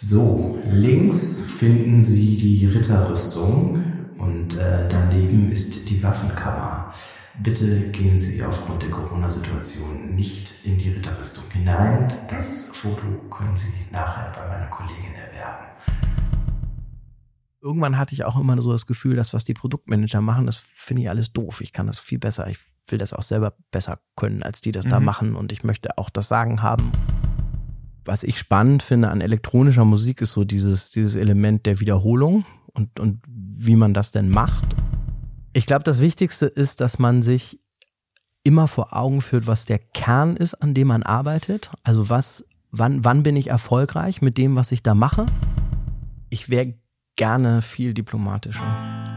So, links finden Sie die Ritterrüstung und äh, daneben ist die Waffenkammer. Bitte gehen Sie aufgrund der Corona-Situation nicht in die Ritterrüstung hinein. Das Foto können Sie nachher bei meiner Kollegin erwerben. Irgendwann hatte ich auch immer so das Gefühl, dass was die Produktmanager machen, das finde ich alles doof. Ich kann das viel besser. Ich will das auch selber besser können, als die das mhm. da machen. Und ich möchte auch das Sagen haben. Was ich spannend finde an elektronischer Musik ist so dieses, dieses Element der Wiederholung und, und wie man das denn macht. Ich glaube, das Wichtigste ist, dass man sich immer vor Augen führt, was der Kern ist, an dem man arbeitet. Also was, wann, wann bin ich erfolgreich mit dem, was ich da mache? Ich wäre gerne viel diplomatischer.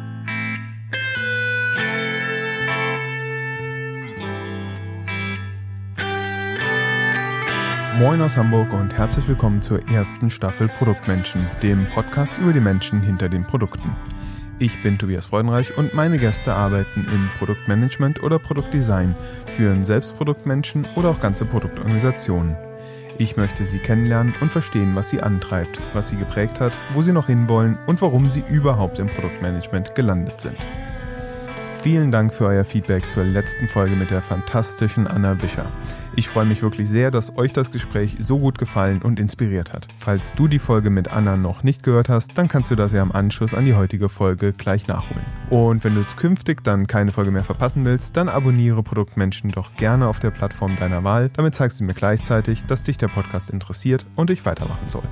Moin aus Hamburg und herzlich willkommen zur ersten Staffel Produktmenschen, dem Podcast über die Menschen hinter den Produkten. Ich bin Tobias Freudenreich und meine Gäste arbeiten im Produktmanagement oder Produktdesign, führen selbst Produktmenschen oder auch ganze Produktorganisationen. Ich möchte sie kennenlernen und verstehen, was sie antreibt, was sie geprägt hat, wo sie noch hinwollen und warum sie überhaupt im Produktmanagement gelandet sind. Vielen Dank für euer Feedback zur letzten Folge mit der fantastischen Anna Wischer. Ich freue mich wirklich sehr, dass euch das Gespräch so gut gefallen und inspiriert hat. Falls du die Folge mit Anna noch nicht gehört hast, dann kannst du das ja im Anschluss an die heutige Folge gleich nachholen. Und wenn du künftig dann keine Folge mehr verpassen willst, dann abonniere Produktmenschen doch gerne auf der Plattform deiner Wahl. Damit zeigst du mir gleichzeitig, dass dich der Podcast interessiert und ich weitermachen soll.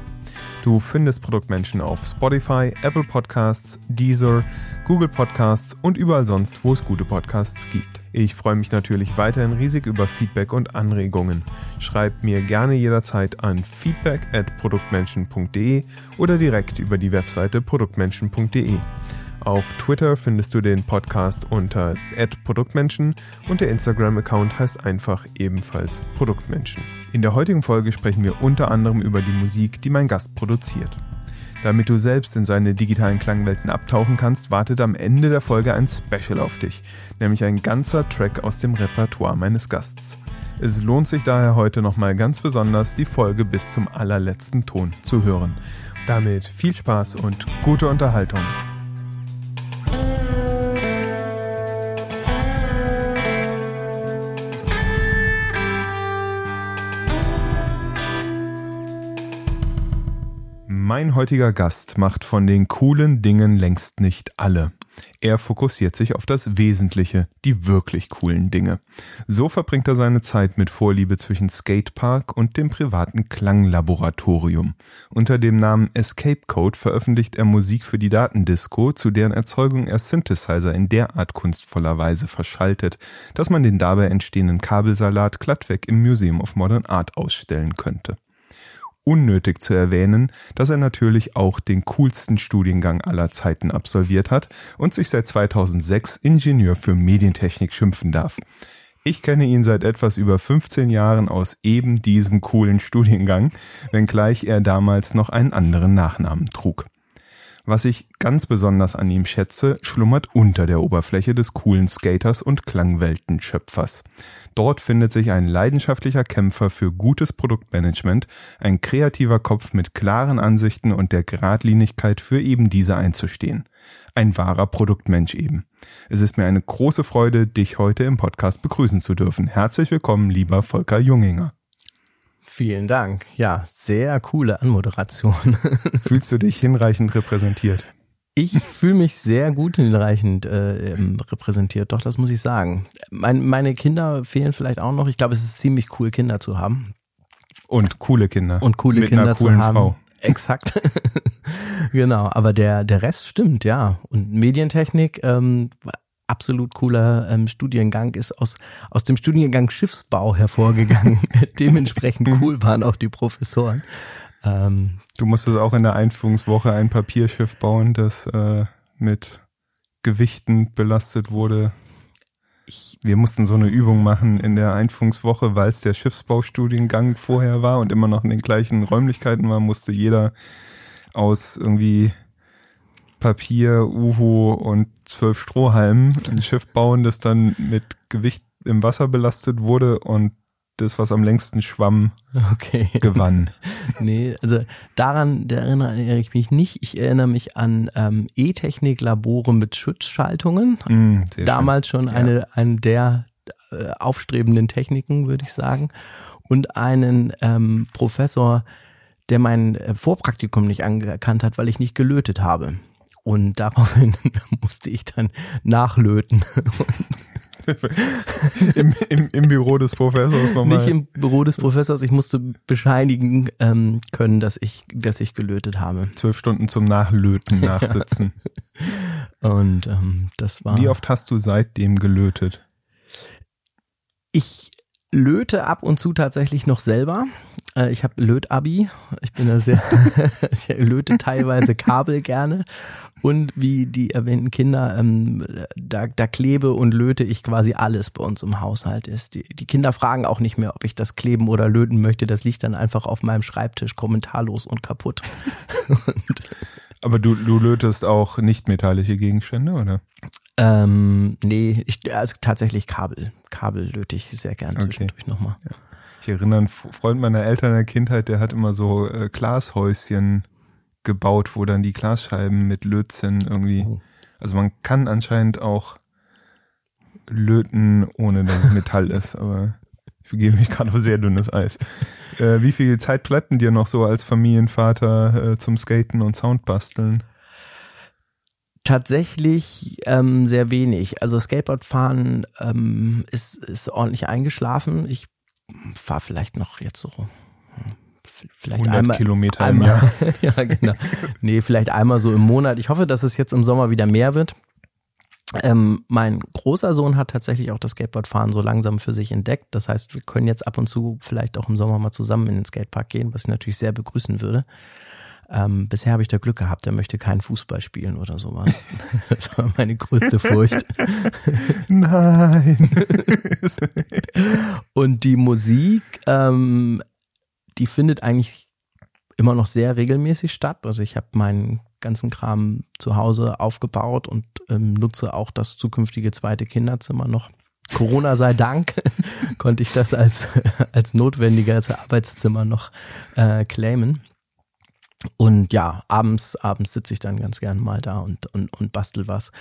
Du findest Produktmenschen auf Spotify, Apple Podcasts, Deezer, Google Podcasts und überall sonst, wo es gute Podcasts gibt. Ich freue mich natürlich weiterhin riesig über Feedback und Anregungen. Schreib mir gerne jederzeit an feedback at produktmenschen.de oder direkt über die Webseite produktmenschen.de. Auf Twitter findest du den Podcast unter @produktmenschen und der Instagram-Account heißt einfach ebenfalls Produktmenschen. In der heutigen Folge sprechen wir unter anderem über die Musik, die mein Gast produziert. Damit du selbst in seine digitalen Klangwelten abtauchen kannst, wartet am Ende der Folge ein Special auf dich, nämlich ein ganzer Track aus dem Repertoire meines Gasts. Es lohnt sich daher heute nochmal ganz besonders, die Folge bis zum allerletzten Ton zu hören. Damit viel Spaß und gute Unterhaltung. Mein heutiger Gast macht von den coolen Dingen längst nicht alle. Er fokussiert sich auf das Wesentliche, die wirklich coolen Dinge. So verbringt er seine Zeit mit Vorliebe zwischen Skatepark und dem privaten Klanglaboratorium. Unter dem Namen Escape Code veröffentlicht er Musik für die Datendisco, zu deren Erzeugung er Synthesizer in derart kunstvoller Weise verschaltet, dass man den dabei entstehenden Kabelsalat glattweg im Museum of Modern Art ausstellen könnte unnötig zu erwähnen, dass er natürlich auch den coolsten Studiengang aller Zeiten absolviert hat und sich seit 2006 Ingenieur für Medientechnik schimpfen darf. Ich kenne ihn seit etwas über 15 Jahren aus eben diesem coolen Studiengang, wenngleich er damals noch einen anderen Nachnamen trug. Was ich ganz besonders an ihm schätze, schlummert unter der Oberfläche des coolen Skaters und Klangweltenschöpfers. Dort findet sich ein leidenschaftlicher Kämpfer für gutes Produktmanagement, ein kreativer Kopf mit klaren Ansichten und der Gradlinigkeit für eben diese einzustehen. Ein wahrer Produktmensch eben. Es ist mir eine große Freude, dich heute im Podcast begrüßen zu dürfen. Herzlich willkommen, lieber Volker Junginger. Vielen Dank. Ja, sehr coole Anmoderation. Fühlst du dich hinreichend repräsentiert? Ich fühle mich sehr gut hinreichend äh, repräsentiert, doch, das muss ich sagen. Mein, meine Kinder fehlen vielleicht auch noch. Ich glaube, es ist ziemlich cool, Kinder zu haben. Und coole Kinder. Und coole Mit Kinder einer coolen zu haben. Frau. Exakt. genau, aber der, der Rest stimmt, ja. Und Medientechnik, ähm, absolut cooler ähm, Studiengang ist aus, aus dem Studiengang Schiffsbau hervorgegangen. Dementsprechend Mhm. cool waren auch die Professoren. Ähm, Du musstest auch in der Einführungswoche ein Papierschiff bauen, das äh, mit Gewichten belastet wurde. Ich, wir mussten so eine Übung machen in der Einführungswoche, weil es der Schiffsbaustudiengang vorher war und immer noch in den gleichen Räumlichkeiten war, musste jeder aus irgendwie Papier, Uhu und zwölf Strohhalmen ein Schiff bauen, das dann mit Gewicht im Wasser belastet wurde und das, was am längsten schwamm, Okay. gewann. Nee, also daran da erinnere ich mich nicht. Ich erinnere mich an ähm, E-Technik-Labore mit Schutzschaltungen. Mm, Damals schon Ja. eine, eine der äh, aufstrebenden Techniken, würde ich sagen. Und einen ähm, Professor, der mein äh, Vorpraktikum nicht anerkannt hat, weil ich nicht gelötet habe. Und daraufhin musste ich dann nachlöten. Im, im, Im Büro des Professors nochmal. Nicht im Büro des Professors. Ich musste bescheinigen ähm, können, dass ich, dass ich gelötet habe. zwölf Stunden zum Nachlöten nachsitzen. Und ähm, das war. Wie oft hast du seitdem gelötet? Ich löte ab und zu tatsächlich noch selber. Äh, Ich habe Lötabi. Ich bin da sehr, ich löte teilweise Kabel gerne. Und wie die erwähnten Kinder, ähm, da, da klebe und löte ich quasi alles bei uns im Haushalt ist. Die, die Kinder fragen auch nicht mehr, ob ich das kleben oder löten möchte. Das liegt dann einfach auf meinem Schreibtisch kommentarlos und kaputt. Aber du, du lötest auch nicht metallische Gegenstände, oder? Ähm, nee, ich, also tatsächlich Kabel. Kabel löte ich sehr gern Okay. zwischendurch nochmal. Ich erinnere einen Freund meiner Eltern in der Kindheit, der hat immer so äh, Glashäuschen gebaut, wo dann die Glasscheiben mit Lötzinn irgendwie. Oh. Also man kann anscheinend auch löten, ohne dass es Metall ist, aber ich begebe mich gerade auf sehr dünnes Eis. Äh, wie viel Zeit bleibt denn dir noch so als Familienvater äh, zum Skaten und Soundbasteln? Tatsächlich ähm, sehr wenig. Also Skateboardfahren ähm, ist, ist ordentlich eingeschlafen. Ich fahre vielleicht noch jetzt so hm, vielleicht 100 einmal, Kilometer im einmal Jahr. ja genau. Nee, vielleicht einmal so im Monat. Ich hoffe, dass es jetzt im Sommer wieder mehr wird. Ähm, mein großer Sohn hat tatsächlich auch das Skateboardfahren so langsam für sich entdeckt. Das heißt, wir können jetzt ab und zu vielleicht auch im Sommer mal zusammen in den Skatepark gehen, was ich natürlich sehr begrüßen würde. Ähm, bisher habe ich da Glück gehabt, er möchte keinen Fußball spielen oder sowas. Das war meine größte Furcht. Nein. Und die Musik, ähm, die findet eigentlich immer noch sehr regelmäßig statt. Also ich habe meinen ganzen Kram zu Hause aufgebaut und ähm, nutze auch das zukünftige zweite Kinderzimmer noch. Corona sei Dank konnte ich das als, als notwendiges Arbeitszimmer noch äh, claimen. Und ja, abends, abends sitze ich dann ganz gern mal da und, und, und bastel was.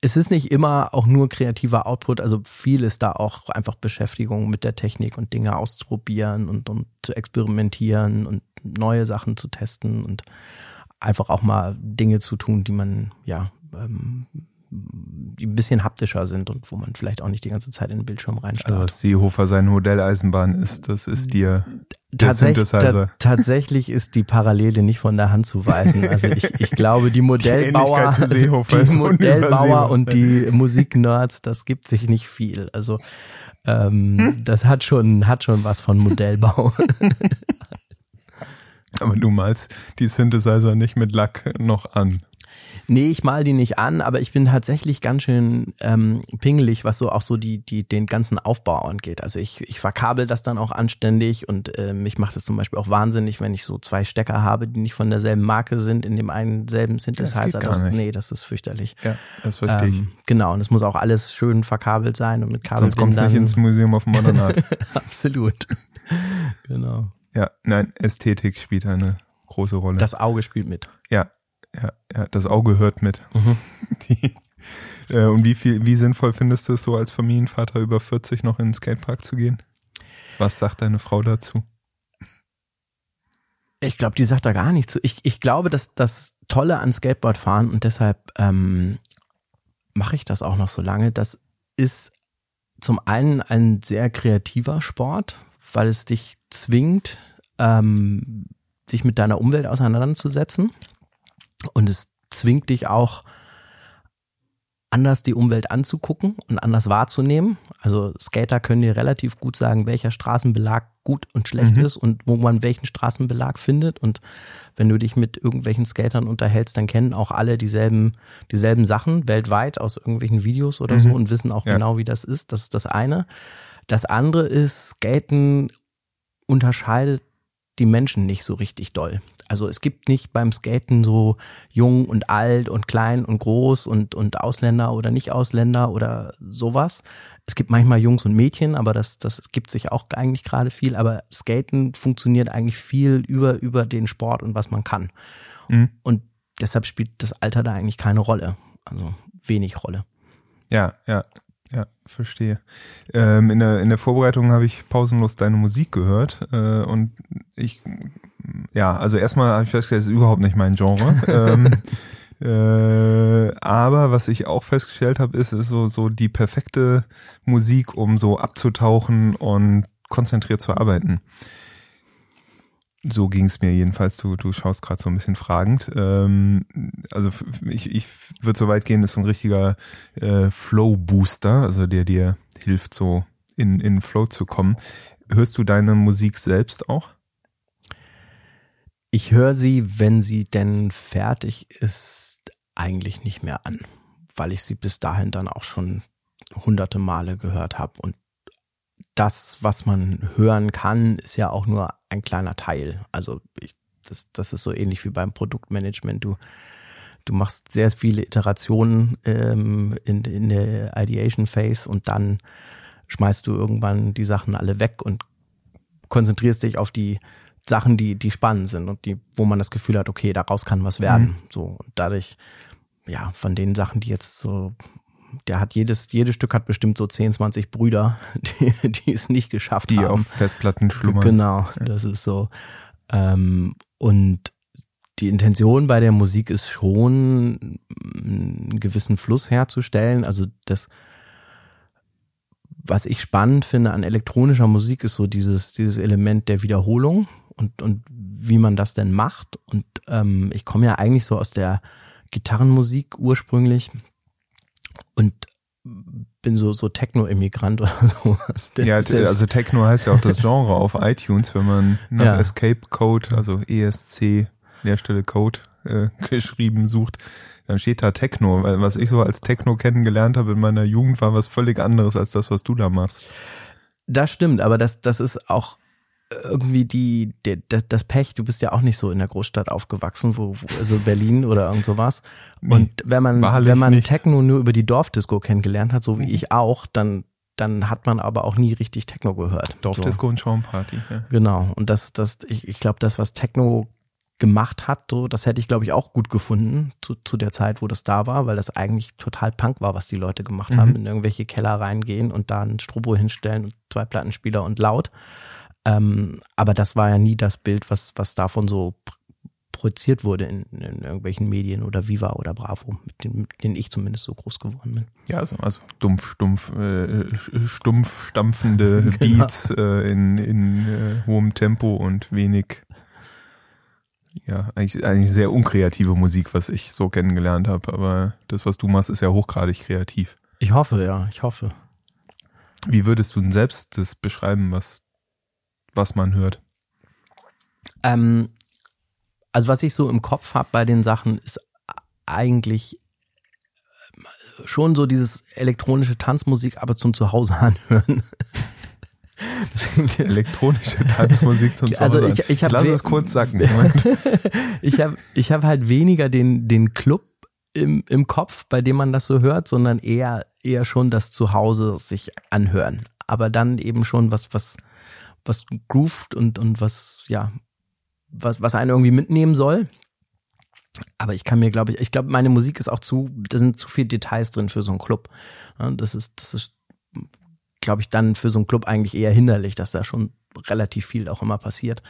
Es ist nicht immer auch nur kreativer Output, also viel ist da auch einfach Beschäftigung mit der Technik und Dinge auszuprobieren und, und zu experimentieren und neue Sachen zu testen und einfach auch mal Dinge zu tun, die man, ja, ähm, die ein bisschen haptischer sind und wo man vielleicht auch nicht die ganze Zeit in den Bildschirm Also reinstarrt. was Seehofer seine Modelleisenbahn ist, das ist dir der Tatsächlich, Synthesizer. ta tatsächlich ist die Parallele nicht von der Hand zu weisen. Also ich, ich glaube, die Modellbauer, ist die Modellbauer und die Musiknerds, das gibt sich nicht viel. Also ähm, das hat schon, hat schon was von Modellbau. Aber du malst die Synthesizer nicht mit Lack noch an. Nee, ich mal die nicht an, aber ich bin tatsächlich ganz schön ähm, pingelig, was so auch so die, die den ganzen Aufbau angeht. Also ich, ich verkabel das dann auch anständig und äh, mich macht es zum Beispiel auch wahnsinnig, wenn ich so zwei Stecker habe, die nicht von derselben Marke sind, in dem einen selben Synthesizer. gar nicht. nee, das ist fürchterlich. Ja, das verstehe ich. Ähm, genau, und es muss auch alles schön verkabelt sein und mit Sonst kommst du nicht Kabelbindern. ins Museum of Modern Art. Absolut. genau. Ja, nein, Ästhetik spielt eine große Rolle. Das Auge spielt mit. ja, ja, ja, das Auge hört mit. Mhm. Die, äh, und wie viel, wie sinnvoll findest du es so als Familienvater über 40 noch in den Skatepark zu gehen? Was sagt deine Frau dazu? Ich glaube, die sagt da gar nichts zu. Ich, ich glaube, dass das Tolle an Skateboardfahren und deshalb ähm, mache ich das auch noch so lange, das ist zum einen ein sehr kreativer Sport, weil es dich zwingt, ähm, dich mit deiner Umwelt auseinanderzusetzen und es zwingt dich auch anders die Umwelt anzugucken und anders wahrzunehmen. Also Skater können dir relativ gut sagen, welcher Straßenbelag gut und schlecht Mhm. ist und wo man welchen Straßenbelag findet. Und wenn du dich mit irgendwelchen Skatern unterhältst, dann kennen auch alle dieselben, dieselben Sachen weltweit aus irgendwelchen Videos oder Mhm. so und wissen auch Ja. genau, wie das ist. Das ist das eine. Das andere ist, Skaten unterscheidet die Menschen nicht so richtig doll. Also es gibt nicht beim Skaten so jung und alt und klein und groß und, und Ausländer oder nicht Ausländer oder sowas. Es gibt manchmal Jungs und Mädchen, aber das, das gibt sich auch eigentlich gerade viel. Aber Skaten funktioniert eigentlich viel über, über den Sport und was man kann. Mhm. Und deshalb spielt das Alter da eigentlich keine Rolle. Also wenig Rolle. Ja, ja, ja, verstehe. Ähm, in, der, in der Vorbereitung habe ich pausenlos deine Musik gehört äh, und ich, ja, also erstmal habe ich festgestellt, es ist überhaupt nicht mein Genre. ähm, äh, aber was ich auch festgestellt habe, ist, ist so, so die perfekte Musik, um so abzutauchen und konzentriert zu arbeiten. So ging es mir jedenfalls. Du, du schaust gerade so ein bisschen fragend. Ähm, also ich, ich würde so weit gehen, ist so ein richtiger äh, Flow-Booster, also der dir hilft, so in, in Flow zu kommen. Hörst du deine Musik selbst auch? Ich höre sie, wenn sie denn fertig ist, eigentlich nicht mehr an, weil ich sie bis dahin dann auch schon hunderte Male gehört habe und das, was man hören kann, ist ja auch nur ein kleiner Teil. Also ich, das, das ist so ähnlich wie beim Produktmanagement. Du, du machst sehr viele Iterationen ähm, in, in der Ideation Phase und dann schmeißt du irgendwann die Sachen alle weg und konzentrierst dich auf die Sachen, die, die spannend sind und die, wo man das Gefühl hat, okay, daraus kann was werden. Mhm. So, und dadurch, ja, von den Sachen, die jetzt so der hat jedes, jedes Stück hat bestimmt so 10, 20 Brüder, die, die es nicht geschafft die haben. Die auf Festplatten schlummern. Genau, das ist so. Ähm, und die Intention bei der Musik ist schon, einen gewissen Fluss herzustellen. Also das, was ich spannend finde an elektronischer Musik, ist so dieses, dieses Element der Wiederholung und, und wie man das denn macht. Und ähm, ich komme ja eigentlich so aus der Gitarrenmusik ursprünglich und bin so so Techno-Immigrant oder so. Ja, also Techno heißt ja auch das Genre auf iTunes, wenn man nach ja. Escape Code, also ESC Leerstelle Code äh, geschrieben sucht, dann steht da Techno. Weil was ich so als Techno kennengelernt habe in meiner Jugend war was völlig anderes als das, was du da machst. Das stimmt, aber das das ist auch irgendwie die, der, das, das Pech, du bist ja auch nicht so in der Großstadt aufgewachsen, wo, wo also Berlin oder irgend sowas. Und wenn man, wenn man nicht. Techno nur über die Dorfdisco kennengelernt hat, so wie mhm. ich auch, dann, dann hat man aber auch nie richtig Techno gehört. Dorfdisco so. und Schaumparty, ja. Genau. Und das, das, ich, ich glaube, das, was Techno gemacht hat, so, das hätte ich, glaube ich, auch gut gefunden zu, zu der Zeit, wo das da war, weil das eigentlich total Punk war, was die Leute gemacht mhm. haben, in irgendwelche Keller reingehen und da ein Strobo hinstellen und zwei Plattenspieler und laut. Ähm, aber das war ja nie das Bild, was, was davon so projiziert wurde in, in irgendwelchen Medien oder Viva oder Bravo, mit, den, mit denen ich zumindest so groß geworden bin. Ja, also, also dumpf, stumpf, äh, stumpf stampfende genau. Beats äh, in, in äh, hohem Tempo und wenig, ja, eigentlich, eigentlich sehr unkreative Musik, was ich so kennengelernt habe. Aber das, was du machst, ist ja hochgradig kreativ. Ich hoffe, ja, ich hoffe. Wie würdest du denn selbst das beschreiben, was was man hört? Ähm, also was ich so im Kopf habe bei den Sachen ist eigentlich äh, schon so dieses elektronische Tanzmusik, aber zum Zuhause anhören. Elektronische Tanzmusik zum also Zuhause. Also ich, ich hab Lass es kurz sacken. ich habe ich hab halt weniger den, den Club im, im Kopf, bei dem man das so hört, sondern eher, eher schon das Zuhause sich anhören. Aber dann eben schon was, was, was grooved und, und was, ja, was, was einen irgendwie mitnehmen soll. Aber ich kann mir, glaube ich, ich glaube, meine Musik ist auch zu, da sind zu viele Details drin für so einen Club. Das ist, das ist, glaube ich, dann für so einen Club eigentlich eher hinderlich, dass da schon relativ viel auch immer passiert.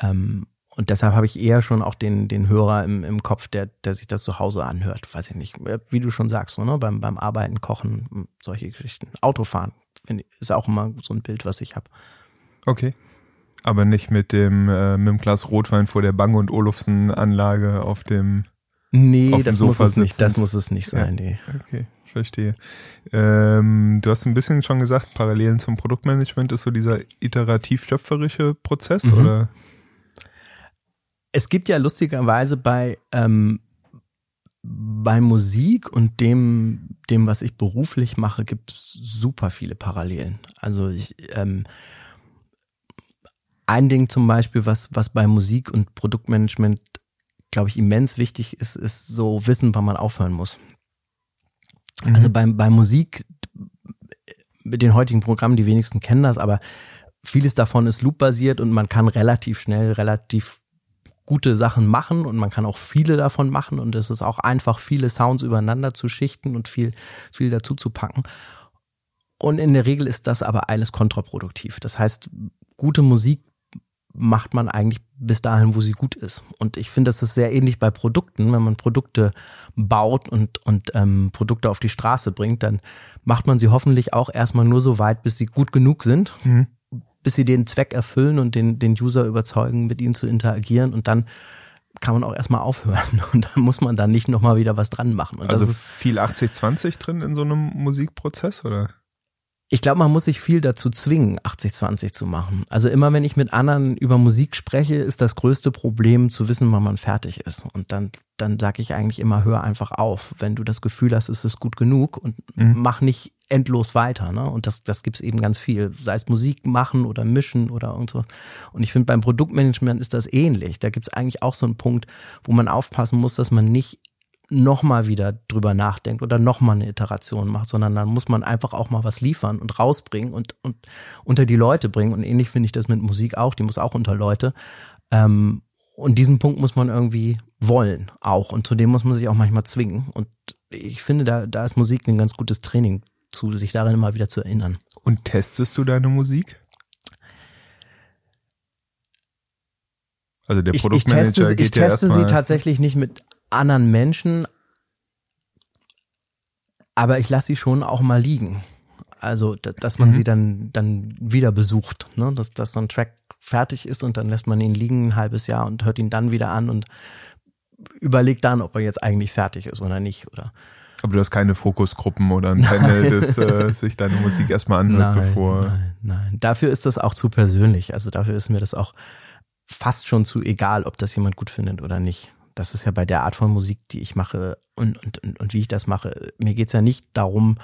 Ähm, und deshalb habe ich eher schon auch den, den Hörer im, im Kopf, der, der sich das zu Hause anhört. Weiß ich nicht, wie du schon sagst, so, ne? beim, beim Arbeiten, Kochen, solche Geschichten. Autofahren ist auch immer so ein Bild, was ich habe. Okay. Aber nicht mit dem, äh, mit dem Glas Rotwein vor der Bang und Olufsen Anlage auf dem Nee, auf das Sofa muss es nicht, das muss es nicht sein, ja. nee. Okay, verstehe. Ähm, du hast ein bisschen schon gesagt, Parallelen zum Produktmanagement ist so dieser iterativ-schöpferische Prozess, mhm. oder? Es gibt ja lustigerweise bei, ähm, bei Musik und dem, dem, was ich beruflich mache, gibt es super viele Parallelen. Also ich, ähm, ein Ding zum Beispiel, was, was bei Musik und Produktmanagement, glaube ich, immens wichtig ist, ist so wissen, wann man aufhören muss. Mhm. Also bei, bei Musik, mit den heutigen Programmen, die wenigsten kennen das, aber vieles davon ist loop-basiert und man kann relativ schnell, relativ gute Sachen machen und man kann auch viele davon machen und es ist auch einfach, viele Sounds übereinander zu schichten und viel, viel dazu zu packen. Und in der Regel ist das aber alles kontraproduktiv. Das heißt, gute Musik macht man eigentlich bis dahin, wo sie gut ist. Und ich finde, das ist sehr ähnlich bei Produkten. Wenn man Produkte baut und, und ähm, Produkte auf die Straße bringt, dann macht man sie hoffentlich auch erstmal nur so weit, bis sie gut genug sind. Mhm bis sie den Zweck erfüllen und den, den User überzeugen, mit ihnen zu interagieren und dann kann man auch erstmal aufhören und dann muss man dann nicht nochmal wieder was dran machen. Und also viel 80-20 drin in so einem Musikprozess oder? Ich glaube, man muss sich viel dazu zwingen, 80-20 zu machen. Also immer wenn ich mit anderen über Musik spreche, ist das größte Problem zu wissen, wann man fertig ist. Und dann, dann sage ich eigentlich immer, hör einfach auf. Wenn du das Gefühl hast, es ist gut genug und mhm. mach nicht endlos weiter. Ne? Und das, das gibt's eben ganz viel. Sei es Musik machen oder mischen oder irgend so. Und ich finde, beim Produktmanagement ist das ähnlich. Da gibt's eigentlich auch so einen Punkt, wo man aufpassen muss, dass man nicht nochmal wieder drüber nachdenkt oder nochmal eine Iteration macht, sondern dann muss man einfach auch mal was liefern und rausbringen und, und unter die Leute bringen. Und ähnlich finde ich das mit Musik auch, die muss auch unter Leute. Ähm, und diesen Punkt muss man irgendwie wollen auch. Und zu dem muss man sich auch manchmal zwingen. Und ich finde, da, da ist Musik ein ganz gutes Training zu, sich darin immer wieder zu erinnern. Und testest du deine Musik? Also der Produktmanager ich, ich teste, geht ich teste ja sie tatsächlich nicht mit anderen Menschen, aber ich lasse sie schon auch mal liegen. Also, dass man mhm. sie dann, dann wieder besucht, ne? dass, dass so ein Track fertig ist und dann lässt man ihn liegen ein halbes Jahr und hört ihn dann wieder an und überlegt dann, ob er jetzt eigentlich fertig ist oder nicht, oder? Aber du hast keine Fokusgruppen oder ein Panel, das äh, sich deine Musik erstmal anhört, nein, bevor. Nein, nein. Dafür ist das auch zu persönlich. Also dafür ist mir das auch fast schon zu egal, ob das jemand gut findet oder nicht das ist ja bei der Art von Musik, die ich mache und, und, und, und wie ich das mache. Mir geht's ja nicht darum,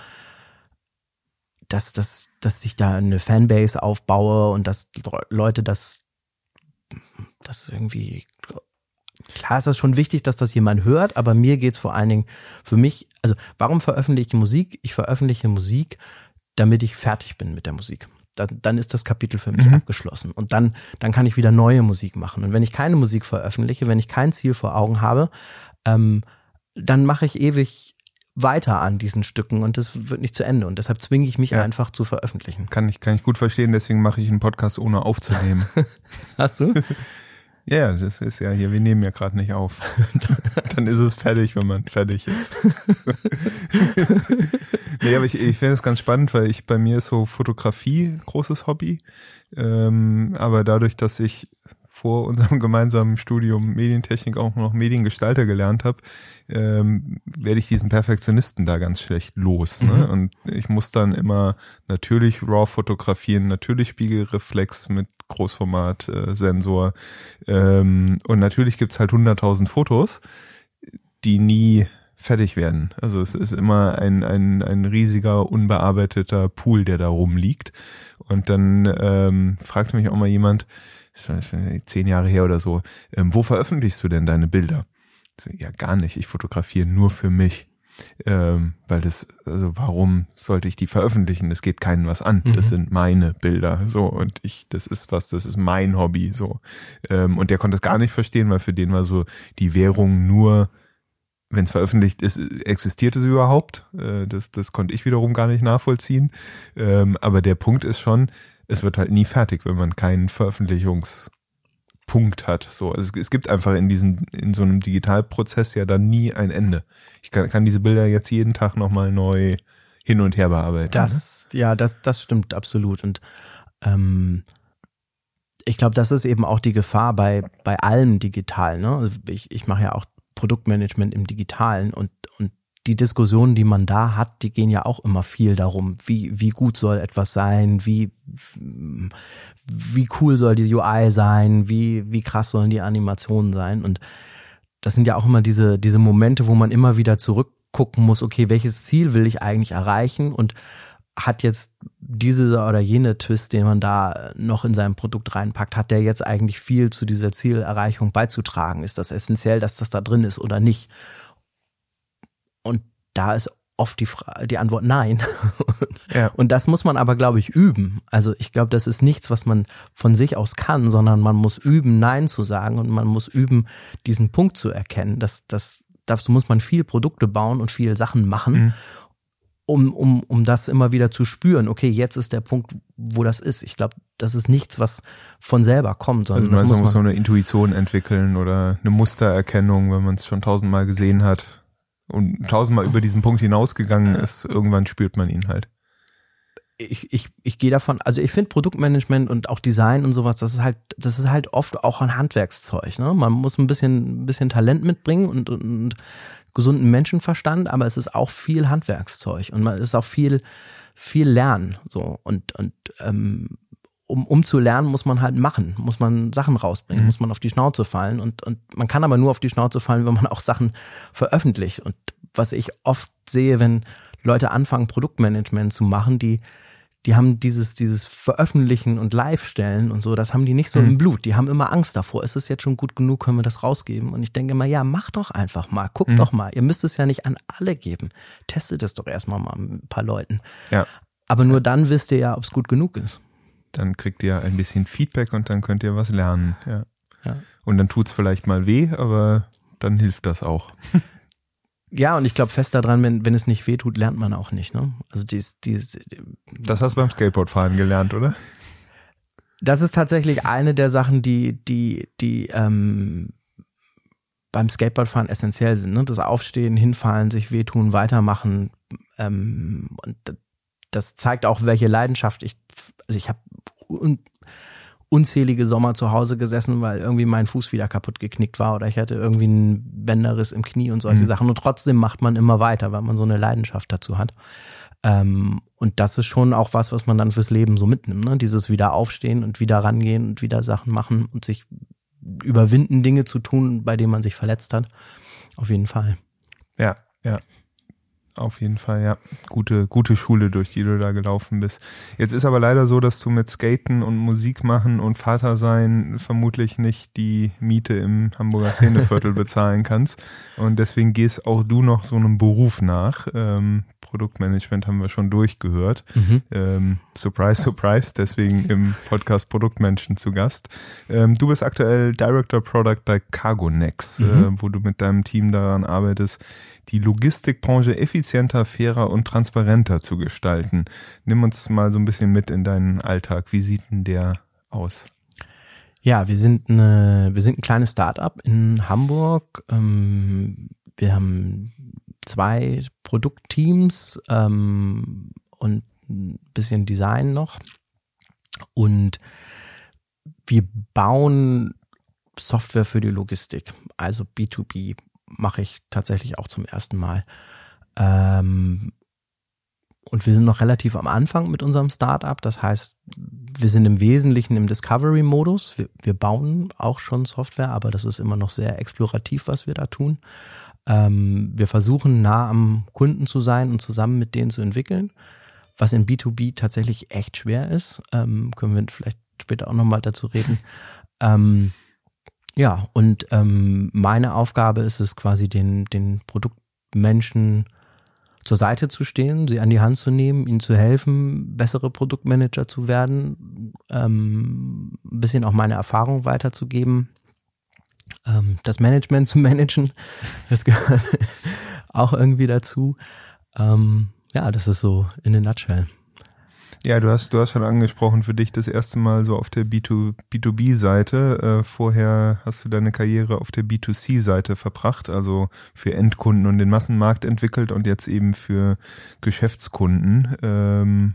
dass, dass, dass ich da eine Fanbase aufbaue und dass Leute das, das irgendwie, klar ist das schon wichtig, dass das jemand hört, aber mir geht's vor allen Dingen für mich, also warum veröffentliche ich Musik? Ich veröffentliche Musik, damit ich fertig bin mit der Musik dann, dann ist das Kapitel für mich mhm. abgeschlossen. Und dann, dann kann ich wieder neue Musik machen. Und wenn ich keine Musik veröffentliche, wenn ich kein Ziel vor Augen habe, ähm, dann mache ich ewig weiter an diesen Stücken und das wird nicht zu Ende. Und deshalb zwinge ich mich ja. einfach zu veröffentlichen. Kann ich, kann ich gut verstehen, deswegen mache ich einen Podcast ohne aufzunehmen. Hast du? Ja, das ist ja hier, wir nehmen ja gerade nicht auf. Dann ist es fertig, wenn man fertig ist. nee, aber ich, ich finde es ganz spannend, weil ich bei mir ist so Fotografie großes Hobby. Ähm, aber dadurch, dass ich vor unserem gemeinsamen Studium Medientechnik auch noch Mediengestalter gelernt habe, ähm, werde ich diesen Perfektionisten da ganz schlecht los. Ne? Mhm. Und ich muss dann immer natürlich RAW fotografieren, natürlich Spiegelreflex mit Großformat-Sensor. ähm, und natürlich gibt's halt 100.000 Fotos, die nie fertig werden. Also es ist immer ein, ein, ein riesiger, unbearbeiteter Pool, der da rumliegt. Und dann ähm, fragte mich auch mal jemand, das war zehn Jahre her oder so, ähm, wo veröffentlichst du denn deine Bilder? Ja, gar nicht. Ich fotografiere nur für mich. Ähm, weil das, also warum sollte ich die veröffentlichen? Das geht keinen was an. Mhm. Das sind meine Bilder, so und ich, das ist was, das ist mein Hobby, so. Ähm, und der konnte es gar nicht verstehen, weil für den war so die Währung nur, wenn es veröffentlicht ist, existiert es überhaupt. Äh, das, das konnte ich wiederum gar nicht nachvollziehen. Ähm, aber der Punkt ist schon, es wird halt nie fertig, wenn man keinen Veröffentlichungspunkt hat. So, also es, es, gibt einfach in diesem, in so einem Digitalprozess ja dann nie ein Ende. Ich kann, kann diese Bilder jetzt jeden Tag nochmal neu hin und her bearbeiten. Das, ne? ja, das, das stimmt absolut. Und ähm, ich glaube, das ist eben auch die Gefahr bei, bei allem digital. Ne? Also ich, ich mache ja auch Produktmanagement im Digitalen und, und die Diskussionen, die man da hat, die gehen ja auch immer viel darum, wie, wie gut soll etwas sein, wie, wie cool soll die UI sein, wie, wie krass sollen die Animationen sein. Und das sind ja auch immer diese, diese Momente, wo man immer wieder zurückgucken muss, okay, welches Ziel will ich eigentlich erreichen und hat jetzt diese oder jene Twist, den man da noch in sein Produkt reinpackt, hat der jetzt eigentlich viel zu dieser Zielerreichung beizutragen? Ist das essentiell, dass das da drin ist oder nicht? Da ist oft die, Frage, die Antwort nein. Ja. Und das muss man aber, glaube ich, üben. Also ich glaube, das ist nichts, was man von sich aus kann, sondern man muss üben, nein zu sagen und man muss üben, diesen Punkt zu erkennen. Das, das, dazu muss man viel Produkte bauen und viel Sachen machen. Mhm. Um, um, um das immer wieder zu spüren, okay, jetzt ist der Punkt, wo das ist. Ich glaube, das ist nichts, was von selber kommt, sondern also das muss man muss so eine Intuition entwickeln oder eine Mustererkennung, wenn man es schon tausendmal gesehen hat und tausendmal über diesen Punkt hinausgegangen ist, irgendwann spürt man ihn halt. Ich, ich, ich gehe davon, also ich finde Produktmanagement und auch Design und sowas, das ist halt, das ist halt oft auch ein Handwerkszeug. Ne? Man muss ein bisschen, ein bisschen Talent mitbringen und, und, und gesunden Menschenverstand, aber es ist auch viel Handwerkszeug und man ist auch viel, viel Lernen. So und, und ähm, um, um zu lernen, muss man halt machen, muss man Sachen rausbringen, mhm. muss man auf die Schnauze fallen und, und man kann aber nur auf die Schnauze fallen, wenn man auch Sachen veröffentlicht. Und was ich oft sehe, wenn Leute anfangen, Produktmanagement zu machen, die, die haben dieses, dieses Veröffentlichen und Live-Stellen und so, das haben die nicht so mhm. im Blut. Die haben immer Angst davor. Ist es jetzt schon gut genug, können wir das rausgeben? Und ich denke immer, ja, mach doch einfach mal, guck mhm. doch mal. Ihr müsst es ja nicht an alle geben. Testet es doch erstmal mal mit ein paar Leuten. Ja. Aber nur dann wisst ihr ja, ob es gut genug ist dann kriegt ihr ein bisschen Feedback und dann könnt ihr was lernen. Ja. ja. Und dann tut's vielleicht mal weh, aber dann hilft das auch. Ja, und ich glaube fest daran, wenn, wenn es nicht weh tut, lernt man auch nicht. Ne? Also dies, dies, das hast du beim Skateboardfahren gelernt, oder? Das ist tatsächlich eine der Sachen, die, die, die ähm, beim Skateboardfahren essentiell sind. Ne? Das Aufstehen, hinfallen, sich wehtun, weitermachen. Ähm, und das zeigt auch, welche Leidenschaft ich. Also ich habe un, unzählige Sommer zu Hause gesessen, weil irgendwie mein Fuß wieder kaputt geknickt war oder ich hatte irgendwie einen Bänderriss im Knie und solche mhm. Sachen. Und trotzdem macht man immer weiter, weil man so eine Leidenschaft dazu hat. Ähm, und das ist schon auch was, was man dann fürs Leben so mitnimmt. Ne? Dieses wieder aufstehen und wieder rangehen und wieder Sachen machen und sich überwinden, Dinge zu tun, bei denen man sich verletzt hat. Auf jeden Fall. Ja, ja. Auf jeden Fall, ja. Gute, gute Schule, durch die du da gelaufen bist. Jetzt ist aber leider so, dass du mit Skaten und Musik machen und Vater sein vermutlich nicht die Miete im Hamburger Szeneviertel bezahlen kannst. Und deswegen gehst auch du noch so einem Beruf nach. Ähm, Produktmanagement haben wir schon durchgehört. Mhm. Ähm, surprise, surprise, deswegen im Podcast Produktmenschen zu Gast. Ähm, du bist aktuell Director Product bei Cargonex, mhm. äh, wo du mit deinem Team daran arbeitest, die Logistikbranche effizienter, fairer und transparenter zu gestalten. Nimm uns mal so ein bisschen mit in deinen Alltag. Wie sieht denn der aus? Ja, wir sind eine, wir sind ein kleines Startup in Hamburg. Ähm, wir haben zwei Produktteams ähm, und ein bisschen Design noch. Und wir bauen Software für die Logistik, also B2B mache ich tatsächlich auch zum ersten Mal. Ähm, und wir sind noch relativ am Anfang mit unserem Startup. Das heißt, wir sind im Wesentlichen im Discovery-Modus. Wir, wir bauen auch schon Software, aber das ist immer noch sehr explorativ, was wir da tun. Ähm, wir versuchen nah am Kunden zu sein und zusammen mit denen zu entwickeln, was in B2B tatsächlich echt schwer ist. Ähm, können wir vielleicht später auch nochmal dazu reden. Ähm, ja, und ähm, meine Aufgabe ist es quasi, den, den Produktmenschen zur Seite zu stehen, sie an die Hand zu nehmen, ihnen zu helfen, bessere Produktmanager zu werden, ähm, ein bisschen auch meine Erfahrung weiterzugeben ähm, das Management zu managen. Das gehört auch irgendwie dazu. Ähm, ja, das ist so in a nutshell. Ja, du hast, du hast schon angesprochen, für dich das erste Mal so auf der B2, B2B-Seite. Äh, vorher hast du deine Karriere auf der B2C-Seite verbracht, also für Endkunden und den Massenmarkt entwickelt und jetzt eben für Geschäftskunden. Ähm,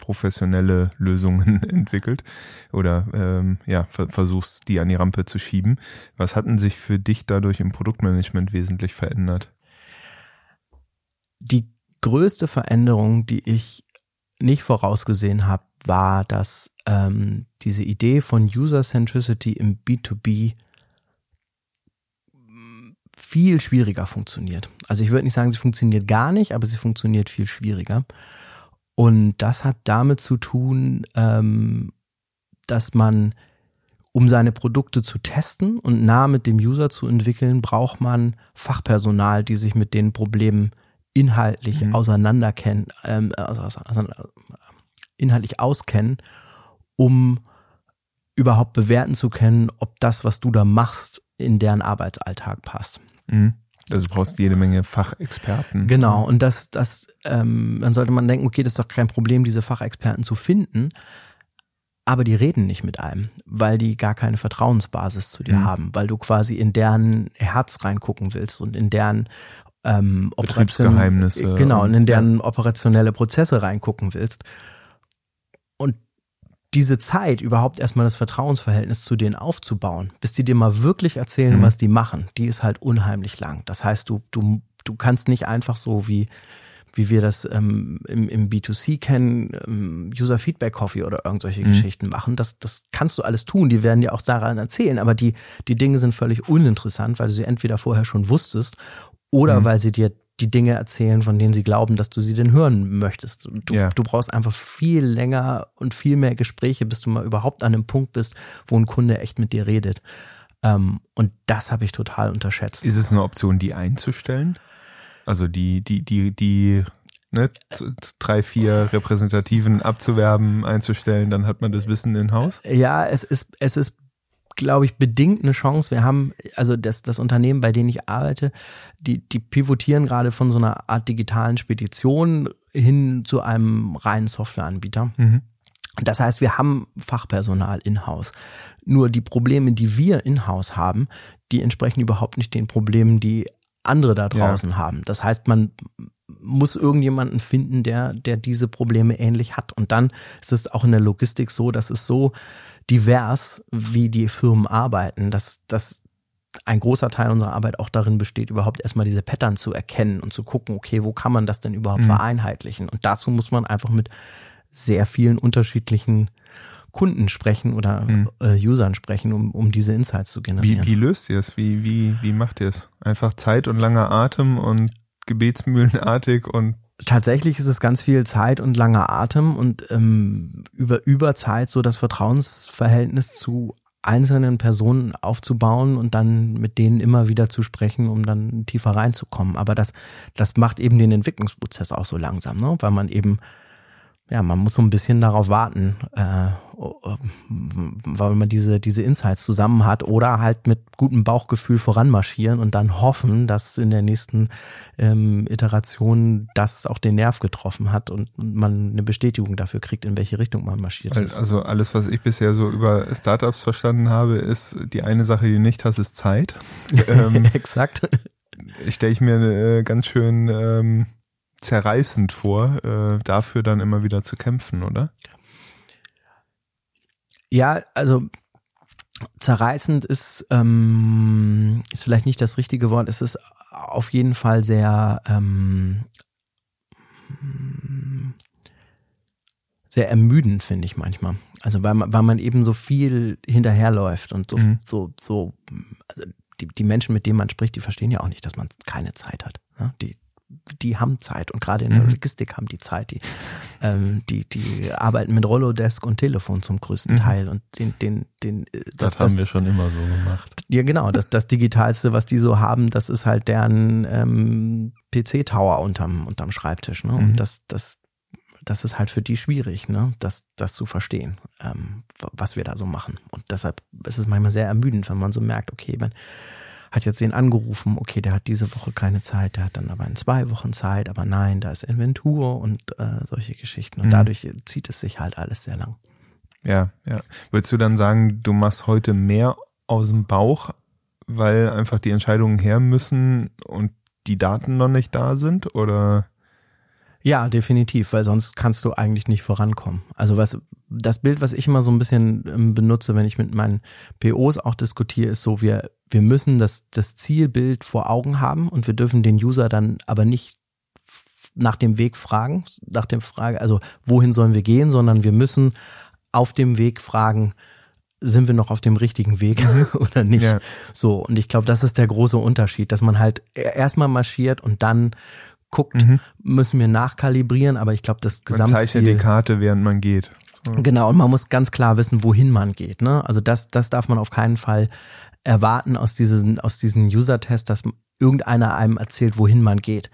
professionelle Lösungen entwickelt oder ähm, ja, versuchst, die an die Rampe zu schieben. Was hatten sich für dich dadurch im Produktmanagement wesentlich verändert? Die größte Veränderung, die ich nicht vorausgesehen habe, war, dass ähm, diese Idee von User Centricity im B2B viel schwieriger funktioniert. Also ich würde nicht sagen, sie funktioniert gar nicht, aber sie funktioniert viel schwieriger. Und das hat damit zu tun, ähm, dass man, um seine Produkte zu testen und nah mit dem User zu entwickeln, braucht man Fachpersonal, die sich mit den Problemen inhaltlich mhm. auseinanderkennen, ähm, also, inhaltlich auskennen, um überhaupt bewerten zu können, ob das, was du da machst, in deren Arbeitsalltag passt. Mhm. Also du brauchst jede Menge Fachexperten. Genau, und das, das, ähm, dann sollte man denken, okay, das ist doch kein Problem, diese Fachexperten zu finden. Aber die reden nicht mit einem, weil die gar keine Vertrauensbasis zu dir mhm. haben, weil du quasi in deren Herz reingucken willst und in deren ähm, Betriebsgeheimnisse. Genau, und in deren operationelle Prozesse reingucken willst. Und diese Zeit, überhaupt erstmal das Vertrauensverhältnis zu denen aufzubauen, bis die dir mal wirklich erzählen, mhm. was die machen, die ist halt unheimlich lang. Das heißt, du, du, du kannst nicht einfach so wie, wie wir das ähm, im, im B2C kennen, ähm, User Feedback Coffee oder irgendwelche mhm. Geschichten machen. Das, das kannst du alles tun. Die werden dir auch daran erzählen, aber die, die Dinge sind völlig uninteressant, weil du sie entweder vorher schon wusstest oder mhm. weil sie dir die Dinge erzählen, von denen sie glauben, dass du sie denn hören möchtest. Du, ja. du brauchst einfach viel länger und viel mehr Gespräche, bis du mal überhaupt an einem Punkt bist, wo ein Kunde echt mit dir redet. Ähm, und das habe ich total unterschätzt. Ist es eine Option, die einzustellen? Also die, die, die, die ne, drei, vier Repräsentativen abzuwerben, einzustellen, dann hat man das Wissen in Haus? Ja, es ist, es ist glaube ich, bedingt eine Chance. Wir haben, also das, das Unternehmen, bei dem ich arbeite, die, die pivotieren gerade von so einer Art digitalen Spedition hin zu einem reinen Softwareanbieter. Mhm. Das heißt, wir haben Fachpersonal in-house. Nur die Probleme, die wir in-house haben, die entsprechen überhaupt nicht den Problemen, die andere da draußen ja. haben. Das heißt, man muss irgendjemanden finden, der, der diese Probleme ähnlich hat. Und dann ist es auch in der Logistik so, dass es so divers, wie die Firmen arbeiten, dass, dass ein großer Teil unserer Arbeit auch darin besteht, überhaupt erstmal diese Pattern zu erkennen und zu gucken, okay, wo kann man das denn überhaupt mhm. vereinheitlichen? Und dazu muss man einfach mit sehr vielen unterschiedlichen Kunden sprechen oder mhm. äh, Usern sprechen, um, um diese Insights zu generieren. Wie, wie löst ihr es? Wie, wie, wie macht ihr es? Einfach Zeit und langer Atem und gebetsmühlenartig und Tatsächlich ist es ganz viel Zeit und langer Atem und ähm, über, über Zeit so das Vertrauensverhältnis zu einzelnen Personen aufzubauen und dann mit denen immer wieder zu sprechen, um dann tiefer reinzukommen. Aber das, das macht eben den Entwicklungsprozess auch so langsam, ne? weil man eben ja, man muss so ein bisschen darauf warten, äh, weil man diese, diese Insights zusammen hat oder halt mit gutem Bauchgefühl voranmarschieren und dann hoffen, dass in der nächsten ähm, Iteration das auch den Nerv getroffen hat und man eine Bestätigung dafür kriegt, in welche Richtung man marschiert ist. Also alles, was ich bisher so über Startups verstanden habe, ist die eine Sache, die du nicht hast, ist Zeit. ähm, Exakt. Stelle ich mir äh, ganz schön ähm, zerreißend vor, äh, dafür dann immer wieder zu kämpfen, oder? Ja, also zerreißend ist, ähm, ist vielleicht nicht das richtige Wort. Es ist auf jeden Fall sehr, ähm, sehr ermüdend, finde ich manchmal. Also weil man, weil man eben so viel hinterherläuft und so, mhm. so, so, also die, die Menschen, mit denen man spricht, die verstehen ja auch nicht, dass man keine Zeit hat. Ja? Die, die haben Zeit und gerade in der mhm. Logistik haben die Zeit. Die, ähm, die, die arbeiten mit Rollodesk und Telefon zum größten mhm. Teil und den, den, den. Äh, das, das haben das, wir schon immer so gemacht. Ja, genau. Das, das Digitalste, was die so haben, das ist halt deren ähm, PC-Tower unterm, unterm Schreibtisch. Ne? Mhm. Und das, das, das ist halt für die schwierig, ne, das, das zu verstehen, ähm, was wir da so machen. Und deshalb ist es manchmal sehr ermüdend, wenn man so merkt, okay, man hat jetzt den angerufen, okay, der hat diese Woche keine Zeit, der hat dann aber in zwei Wochen Zeit, aber nein, da ist Inventur und äh, solche Geschichten. Und mhm. dadurch zieht es sich halt alles sehr lang. Ja, ja. Würdest du dann sagen, du machst heute mehr aus dem Bauch, weil einfach die Entscheidungen her müssen und die Daten noch nicht da sind? Oder? Ja, definitiv, weil sonst kannst du eigentlich nicht vorankommen. Also was das Bild, was ich immer so ein bisschen ähm, benutze, wenn ich mit meinen POs auch diskutiere, ist so, wir, wir müssen das, das Zielbild vor Augen haben und wir dürfen den User dann aber nicht nach dem Weg fragen, nach dem Frage, also wohin sollen wir gehen, sondern wir müssen auf dem Weg fragen, sind wir noch auf dem richtigen Weg mhm. oder nicht? Ja. So, und ich glaube, das ist der große Unterschied, dass man halt e-, erstmal marschiert und dann guckt, mhm. müssen wir nachkalibrieren, aber ich glaube, das Gesamtziel... Man zeichnet die Karte, während man geht. Genau, und man muss ganz klar wissen, wohin man geht. Ne? Also das, das darf man auf keinen Fall erwarten aus diesen, aus diesen User-Tests, dass irgendeiner einem erzählt, wohin man geht.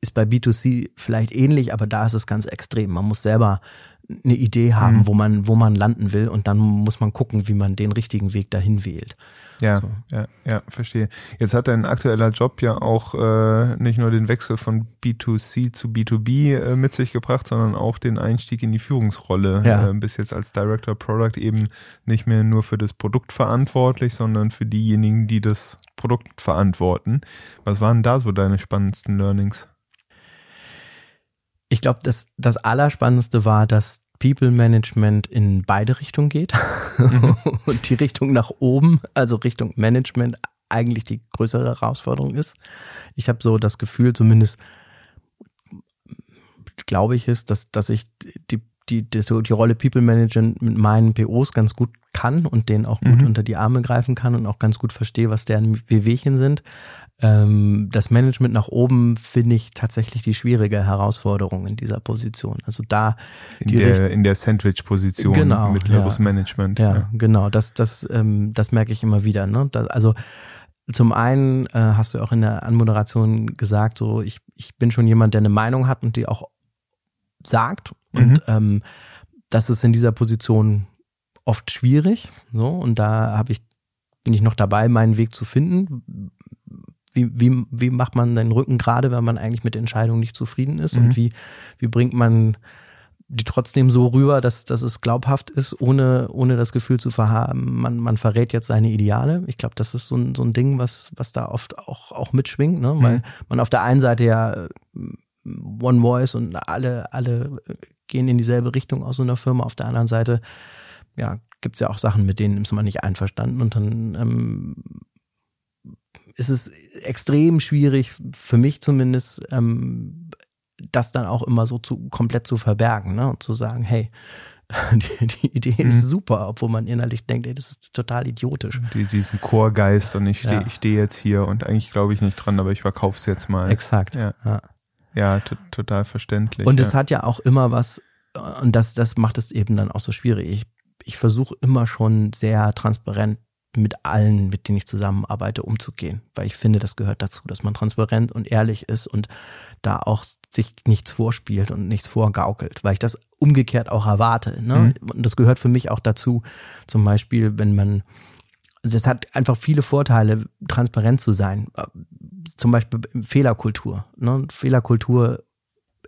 Ist bei B2C vielleicht ähnlich, aber da ist es ganz extrem. Man muss selber eine Idee haben, mhm. wo man, wo man landen will und dann muss man gucken, wie man den richtigen Weg dahin wählt. Ja, so. ja, ja, verstehe. Jetzt hat dein aktueller Job ja auch äh, nicht nur den Wechsel von B2C zu B2B äh, mit sich gebracht, sondern auch den Einstieg in die Führungsrolle. Ja. Äh, bis jetzt als Director Product eben nicht mehr nur für das Produkt verantwortlich, sondern für diejenigen, die das Produkt verantworten. Was waren da so deine spannendsten Learnings? Ich glaube, das, das Allerspannendste war, dass People Management in beide Richtungen geht mhm. und die Richtung nach oben, also Richtung Management, eigentlich die größere Herausforderung ist. Ich habe so das Gefühl, zumindest glaube ich es, dass, dass ich die, die, die, so die Rolle People Management mit meinen POs ganz gut kann und denen auch gut mhm. unter die Arme greifen kann und auch ganz gut verstehe, was deren Wehwehchen sind. Ähm, das Management nach oben finde ich tatsächlich die schwierige Herausforderung in dieser Position. Also da in der, in der Sandwich-Position genau, mittleres ja, Management. Ja, ja, genau. Das, das, ähm, das merke ich immer wieder. Ne? Das, also zum einen äh, hast du auch in der Anmoderation gesagt, so ich, ich bin schon jemand, der eine Meinung hat und die auch sagt. Und mhm. ähm, das ist in dieser Position oft schwierig. So, und da habe ich, bin ich noch dabei, meinen Weg zu finden wie, wie, wie macht man den Rücken gerade, wenn man eigentlich mit der Entscheidung nicht zufrieden ist? Mhm. Und wie, wie bringt man die trotzdem so rüber, dass, dass es glaubhaft ist, ohne, ohne das Gefühl zu verhaben, man, man verrät jetzt seine Ideale. Ich glaube, das ist so ein, so ein Ding, was, was da oft auch, auch mitschwingt, ne? weil mhm. man auf der einen Seite ja One Voice und alle, alle gehen in dieselbe Richtung aus so einer Firma, auf der anderen Seite ja, gibt's ja auch Sachen, mit denen ist man nicht einverstanden und dann ähm, ist es extrem schwierig, für mich zumindest, ähm, das dann auch immer so zu komplett zu verbergen, ne? Und zu sagen, hey, die, die Idee mhm. ist super, obwohl man innerlich denkt, ey, das ist total idiotisch. Die, diesen Chorgeist und ich stehe ja. ich steh jetzt hier und eigentlich glaube ich nicht dran, aber ich verkaufe es jetzt mal. Exakt. Ja, ja. ja total verständlich. Und es hat ja auch immer was, und das, das macht es eben dann auch so schwierig. Ich, ich versuche immer schon sehr transparent mit allen, mit denen ich zusammenarbeite, umzugehen. Weil ich finde, das gehört dazu, dass man transparent und ehrlich ist und da auch sich nichts vorspielt und nichts vorgaukelt, weil ich das umgekehrt auch erwarte. Ne? Mhm. Und das gehört für mich auch dazu, zum Beispiel, wenn man, also es hat einfach viele Vorteile, transparent zu sein. Zum Beispiel Fehlerkultur. Ne? Fehlerkultur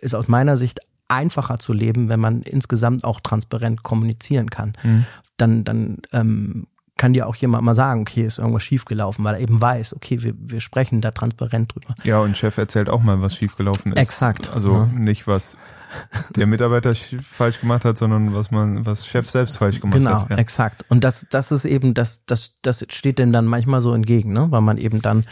ist aus meiner Sicht einfacher zu leben, wenn man insgesamt auch transparent kommunizieren kann. Mhm. Dann, dann ähm, kann dir auch jemand mal sagen, okay, ist irgendwas schiefgelaufen, weil er eben weiß, okay, wir, wir sprechen da transparent drüber. Ja, und Chef erzählt auch mal, was schiefgelaufen ist. Exakt. Also ja. nicht, was der Mitarbeiter falsch gemacht hat, sondern was man, was Chef selbst falsch gemacht genau, hat. Genau, ja. exakt. Und das, das ist eben, das, das, das steht dem dann manchmal so entgegen, ne? weil man eben dann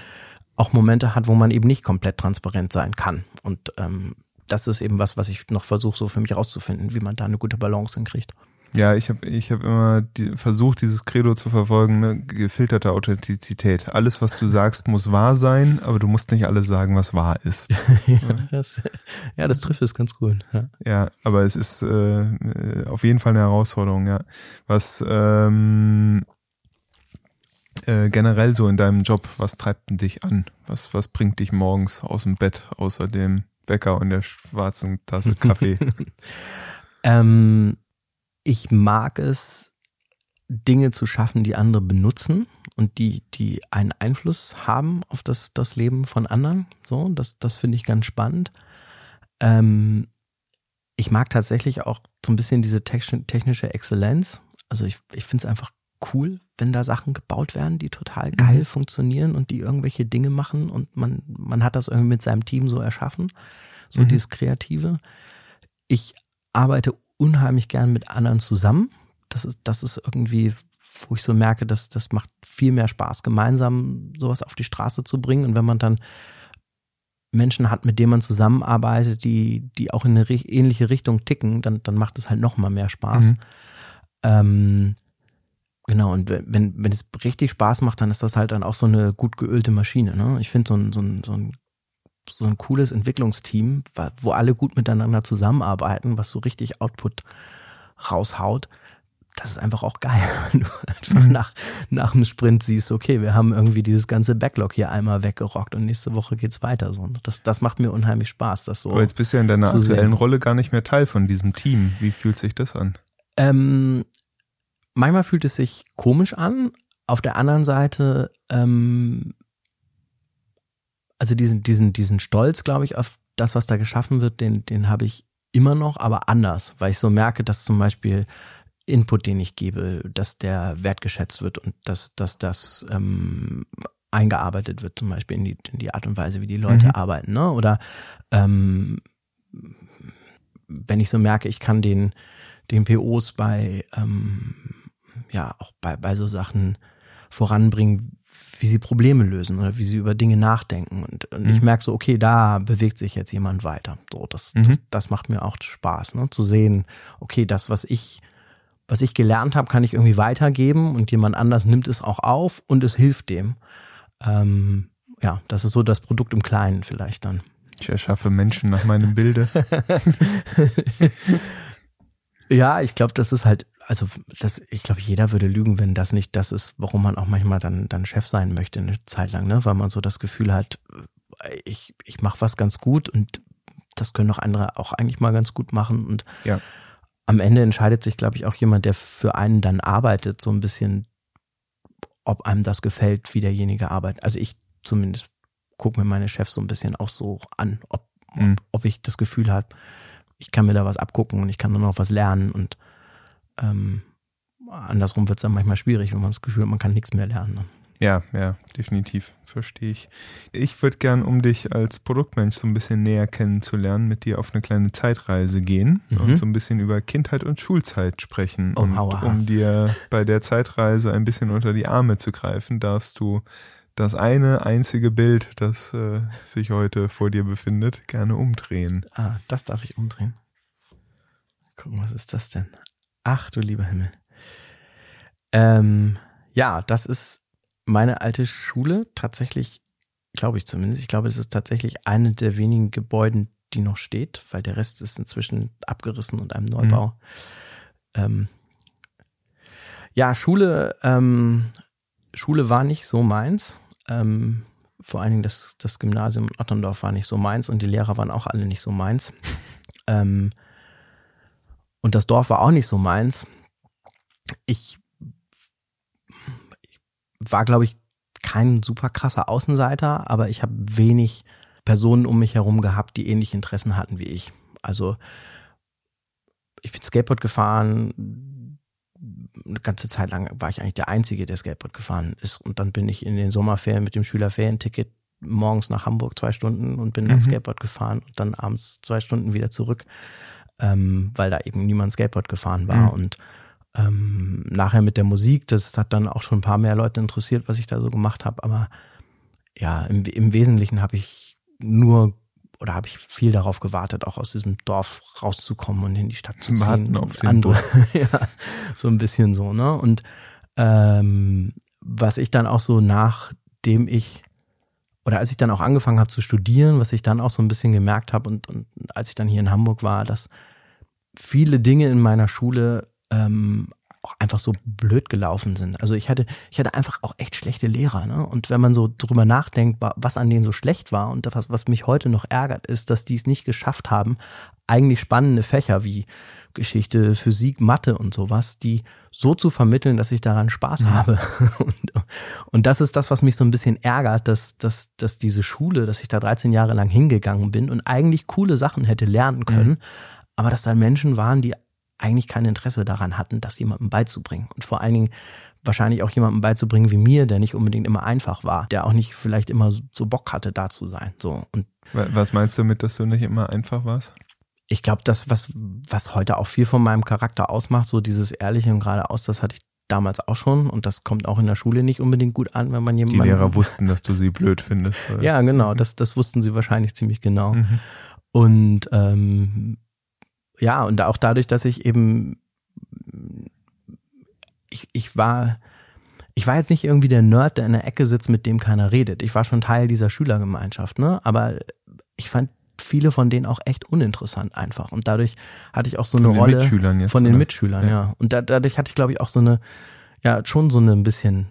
auch Momente hat, wo man eben nicht komplett transparent sein kann. Und ähm, das ist eben was, was ich noch versuche, so für mich rauszufinden, wie man da eine gute Balance hinkriegt. Ja, ich habe ich hab immer die, versucht, dieses Credo zu verfolgen, ne? gefilterte Authentizität. Alles, was du sagst, muss wahr sein, aber du musst nicht alles sagen, was wahr ist. ja, das, ja, das trifft es ganz gut. Ja. ja, aber es ist äh, auf jeden Fall eine Herausforderung, ja. Was ähm, äh, generell so in deinem Job, was treibt denn dich an? Was, was bringt dich morgens aus dem Bett, außer dem Wecker und der schwarzen Tasse Kaffee? ähm, ich mag es, Dinge zu schaffen, die andere benutzen und die, die einen Einfluss haben auf das, das Leben von anderen. So, das, das finde ich ganz spannend. Ähm, ich mag tatsächlich auch so ein bisschen diese technische Exzellenz. Also ich, ich finde es einfach cool, wenn da Sachen gebaut werden, die total geil mhm. funktionieren und die irgendwelche Dinge machen und man, man hat das irgendwie mit seinem Team so erschaffen. So mhm. dieses Kreative. Ich arbeite unheimlich gern mit anderen zusammen. Das ist, das ist irgendwie, wo ich so merke, dass das macht viel mehr Spaß, gemeinsam sowas auf die Straße zu bringen. Und wenn man dann Menschen hat, mit denen man zusammenarbeitet, die, die auch in eine ähnliche Richtung ticken, dann, dann macht es halt noch mal mehr Spaß. Mhm. Ähm, genau, und wenn, wenn es richtig Spaß macht, dann ist das halt dann auch so eine gut geölte Maschine. Ne? Ich finde so ein, so ein, so ein so ein cooles Entwicklungsteam, wo alle gut miteinander zusammenarbeiten, was so richtig Output raushaut. Das ist einfach auch geil, wenn du einfach mhm. nach, nach dem Sprint siehst, okay, wir haben irgendwie dieses ganze Backlog hier einmal weggerockt und nächste Woche geht's weiter. So, das, das macht mir unheimlich Spaß. Das so Aber jetzt bist du ja in deiner aktuellen Rolle gar nicht mehr Teil von diesem Team. Wie fühlt sich das an? Ähm, manchmal fühlt es sich komisch an. Auf der anderen Seite ähm, also diesen, diesen, diesen Stolz, glaube ich, auf das, was da geschaffen wird, den, den habe ich immer noch, aber anders, weil ich so merke, dass zum Beispiel Input, den ich gebe, dass der wertgeschätzt wird und dass, dass das ähm, eingearbeitet wird, zum Beispiel in die, in die Art und Weise, wie die Leute mhm. arbeiten, ne? Oder ähm, wenn ich so merke, ich kann den, den POs bei ähm, ja auch bei, bei so Sachen voranbringen, wie sie Probleme lösen oder wie sie über Dinge nachdenken. Und, und mhm. ich merke so, okay, da bewegt sich jetzt jemand weiter. So, das, mhm. das, das, macht mir auch Spaß, ne? zu sehen, okay, das, was ich, was ich gelernt habe, kann ich irgendwie weitergeben und jemand anders nimmt es auch auf und es hilft dem. Ähm, ja, das ist so das Produkt im Kleinen vielleicht dann. Ich erschaffe Menschen nach meinem Bilde. ja, ich glaube, das ist halt also das, ich glaube, jeder würde lügen, wenn das nicht das ist, warum man auch manchmal dann, dann Chef sein möchte eine Zeit lang, ne? Weil man so das Gefühl hat, ich, ich mache was ganz gut und das können auch andere auch eigentlich mal ganz gut machen. Und ja. am Ende entscheidet sich, glaube ich, auch jemand, der für einen dann arbeitet, so ein bisschen, ob einem das gefällt, wie derjenige arbeitet. Also ich zumindest gucke mir meine Chefs so ein bisschen auch so an, ob, mhm. ob, ob ich das Gefühl habe, ich kann mir da was abgucken und ich kann nur noch was lernen und ähm, andersrum wird es dann manchmal schwierig, wenn man das Gefühl hat, man kann nichts mehr lernen. Ne? Ja, ja, definitiv, verstehe ich. Ich würde gern, um dich als Produktmensch so ein bisschen näher kennenzulernen, mit dir auf eine kleine Zeitreise gehen mhm. und so ein bisschen über Kindheit und Schulzeit sprechen. Oh, und aua. um dir bei der Zeitreise ein bisschen unter die Arme zu greifen, darfst du das eine einzige Bild, das äh, sich heute vor dir befindet, gerne umdrehen. Ah, das darf ich umdrehen. Gucken, was ist das denn? Ach du lieber Himmel. Ähm, ja, das ist meine alte Schule. Tatsächlich, glaube ich zumindest. Ich glaube, es ist tatsächlich eine der wenigen Gebäuden, die noch steht, weil der Rest ist inzwischen abgerissen und einem Neubau. Mhm. Ähm, ja, Schule, ähm, Schule war nicht so meins. Ähm, vor allen Dingen das, das Gymnasium in Otterndorf war nicht so meins und die Lehrer waren auch alle nicht so meins. ähm, und das Dorf war auch nicht so meins. Ich, ich war, glaube ich, kein super krasser Außenseiter, aber ich habe wenig Personen um mich herum gehabt, die ähnliche Interessen hatten wie ich. Also ich bin Skateboard gefahren, eine ganze Zeit lang war ich eigentlich der Einzige, der Skateboard gefahren ist. Und dann bin ich in den Sommerferien mit dem Schülerferienticket morgens nach Hamburg zwei Stunden und bin mhm. dann Skateboard gefahren und dann abends zwei Stunden wieder zurück ähm, weil da eben niemand Skateboard gefahren war. Mhm. Und ähm, nachher mit der Musik, das hat dann auch schon ein paar mehr Leute interessiert, was ich da so gemacht habe. Aber ja, im, im Wesentlichen habe ich nur oder habe ich viel darauf gewartet, auch aus diesem Dorf rauszukommen und in die Stadt zu ziehen. Warten auf den andere, ja, so ein bisschen so, ne? Und ähm, was ich dann auch so nachdem ich oder als ich dann auch angefangen habe zu studieren, was ich dann auch so ein bisschen gemerkt habe und, und als ich dann hier in Hamburg war, dass viele Dinge in meiner Schule ähm, auch einfach so blöd gelaufen sind. Also ich hatte, ich hatte einfach auch echt schlechte Lehrer. Ne? Und wenn man so drüber nachdenkt, was an denen so schlecht war und was, was mich heute noch ärgert, ist, dass die es nicht geschafft haben, eigentlich spannende Fächer wie Geschichte, Physik, Mathe und sowas, die so zu vermitteln, dass ich daran Spaß mhm. habe. Und, und, das ist das, was mich so ein bisschen ärgert, dass, dass, dass diese Schule, dass ich da 13 Jahre lang hingegangen bin und eigentlich coole Sachen hätte lernen können, mhm. aber dass da Menschen waren, die eigentlich kein Interesse daran hatten, das jemandem beizubringen. Und vor allen Dingen wahrscheinlich auch jemandem beizubringen wie mir, der nicht unbedingt immer einfach war, der auch nicht vielleicht immer so Bock hatte, da zu sein. So und was meinst du mit, dass du nicht immer einfach warst? Ich glaube, das, was, was heute auch viel von meinem Charakter ausmacht, so dieses Ehrliche und geradeaus, das hatte ich damals auch schon und das kommt auch in der Schule nicht unbedingt gut an, wenn man jemanden. Die Lehrer wussten, dass du sie blöd findest. Oder? Ja, genau, das, das wussten sie wahrscheinlich ziemlich genau. Mhm. Und ähm, ja, und auch dadurch, dass ich eben ich, ich war, ich war jetzt nicht irgendwie der Nerd, der in der Ecke sitzt, mit dem keiner redet. Ich war schon Teil dieser Schülergemeinschaft, ne? Aber ich fand viele von denen auch echt uninteressant einfach. Und dadurch hatte ich auch so eine Von den Rolle Mitschülern jetzt, von den oder? Mitschülern, ja. Ja. Und da, dadurch hatte ich, glaube ich, auch so eine, ja, schon so eine ein bisschen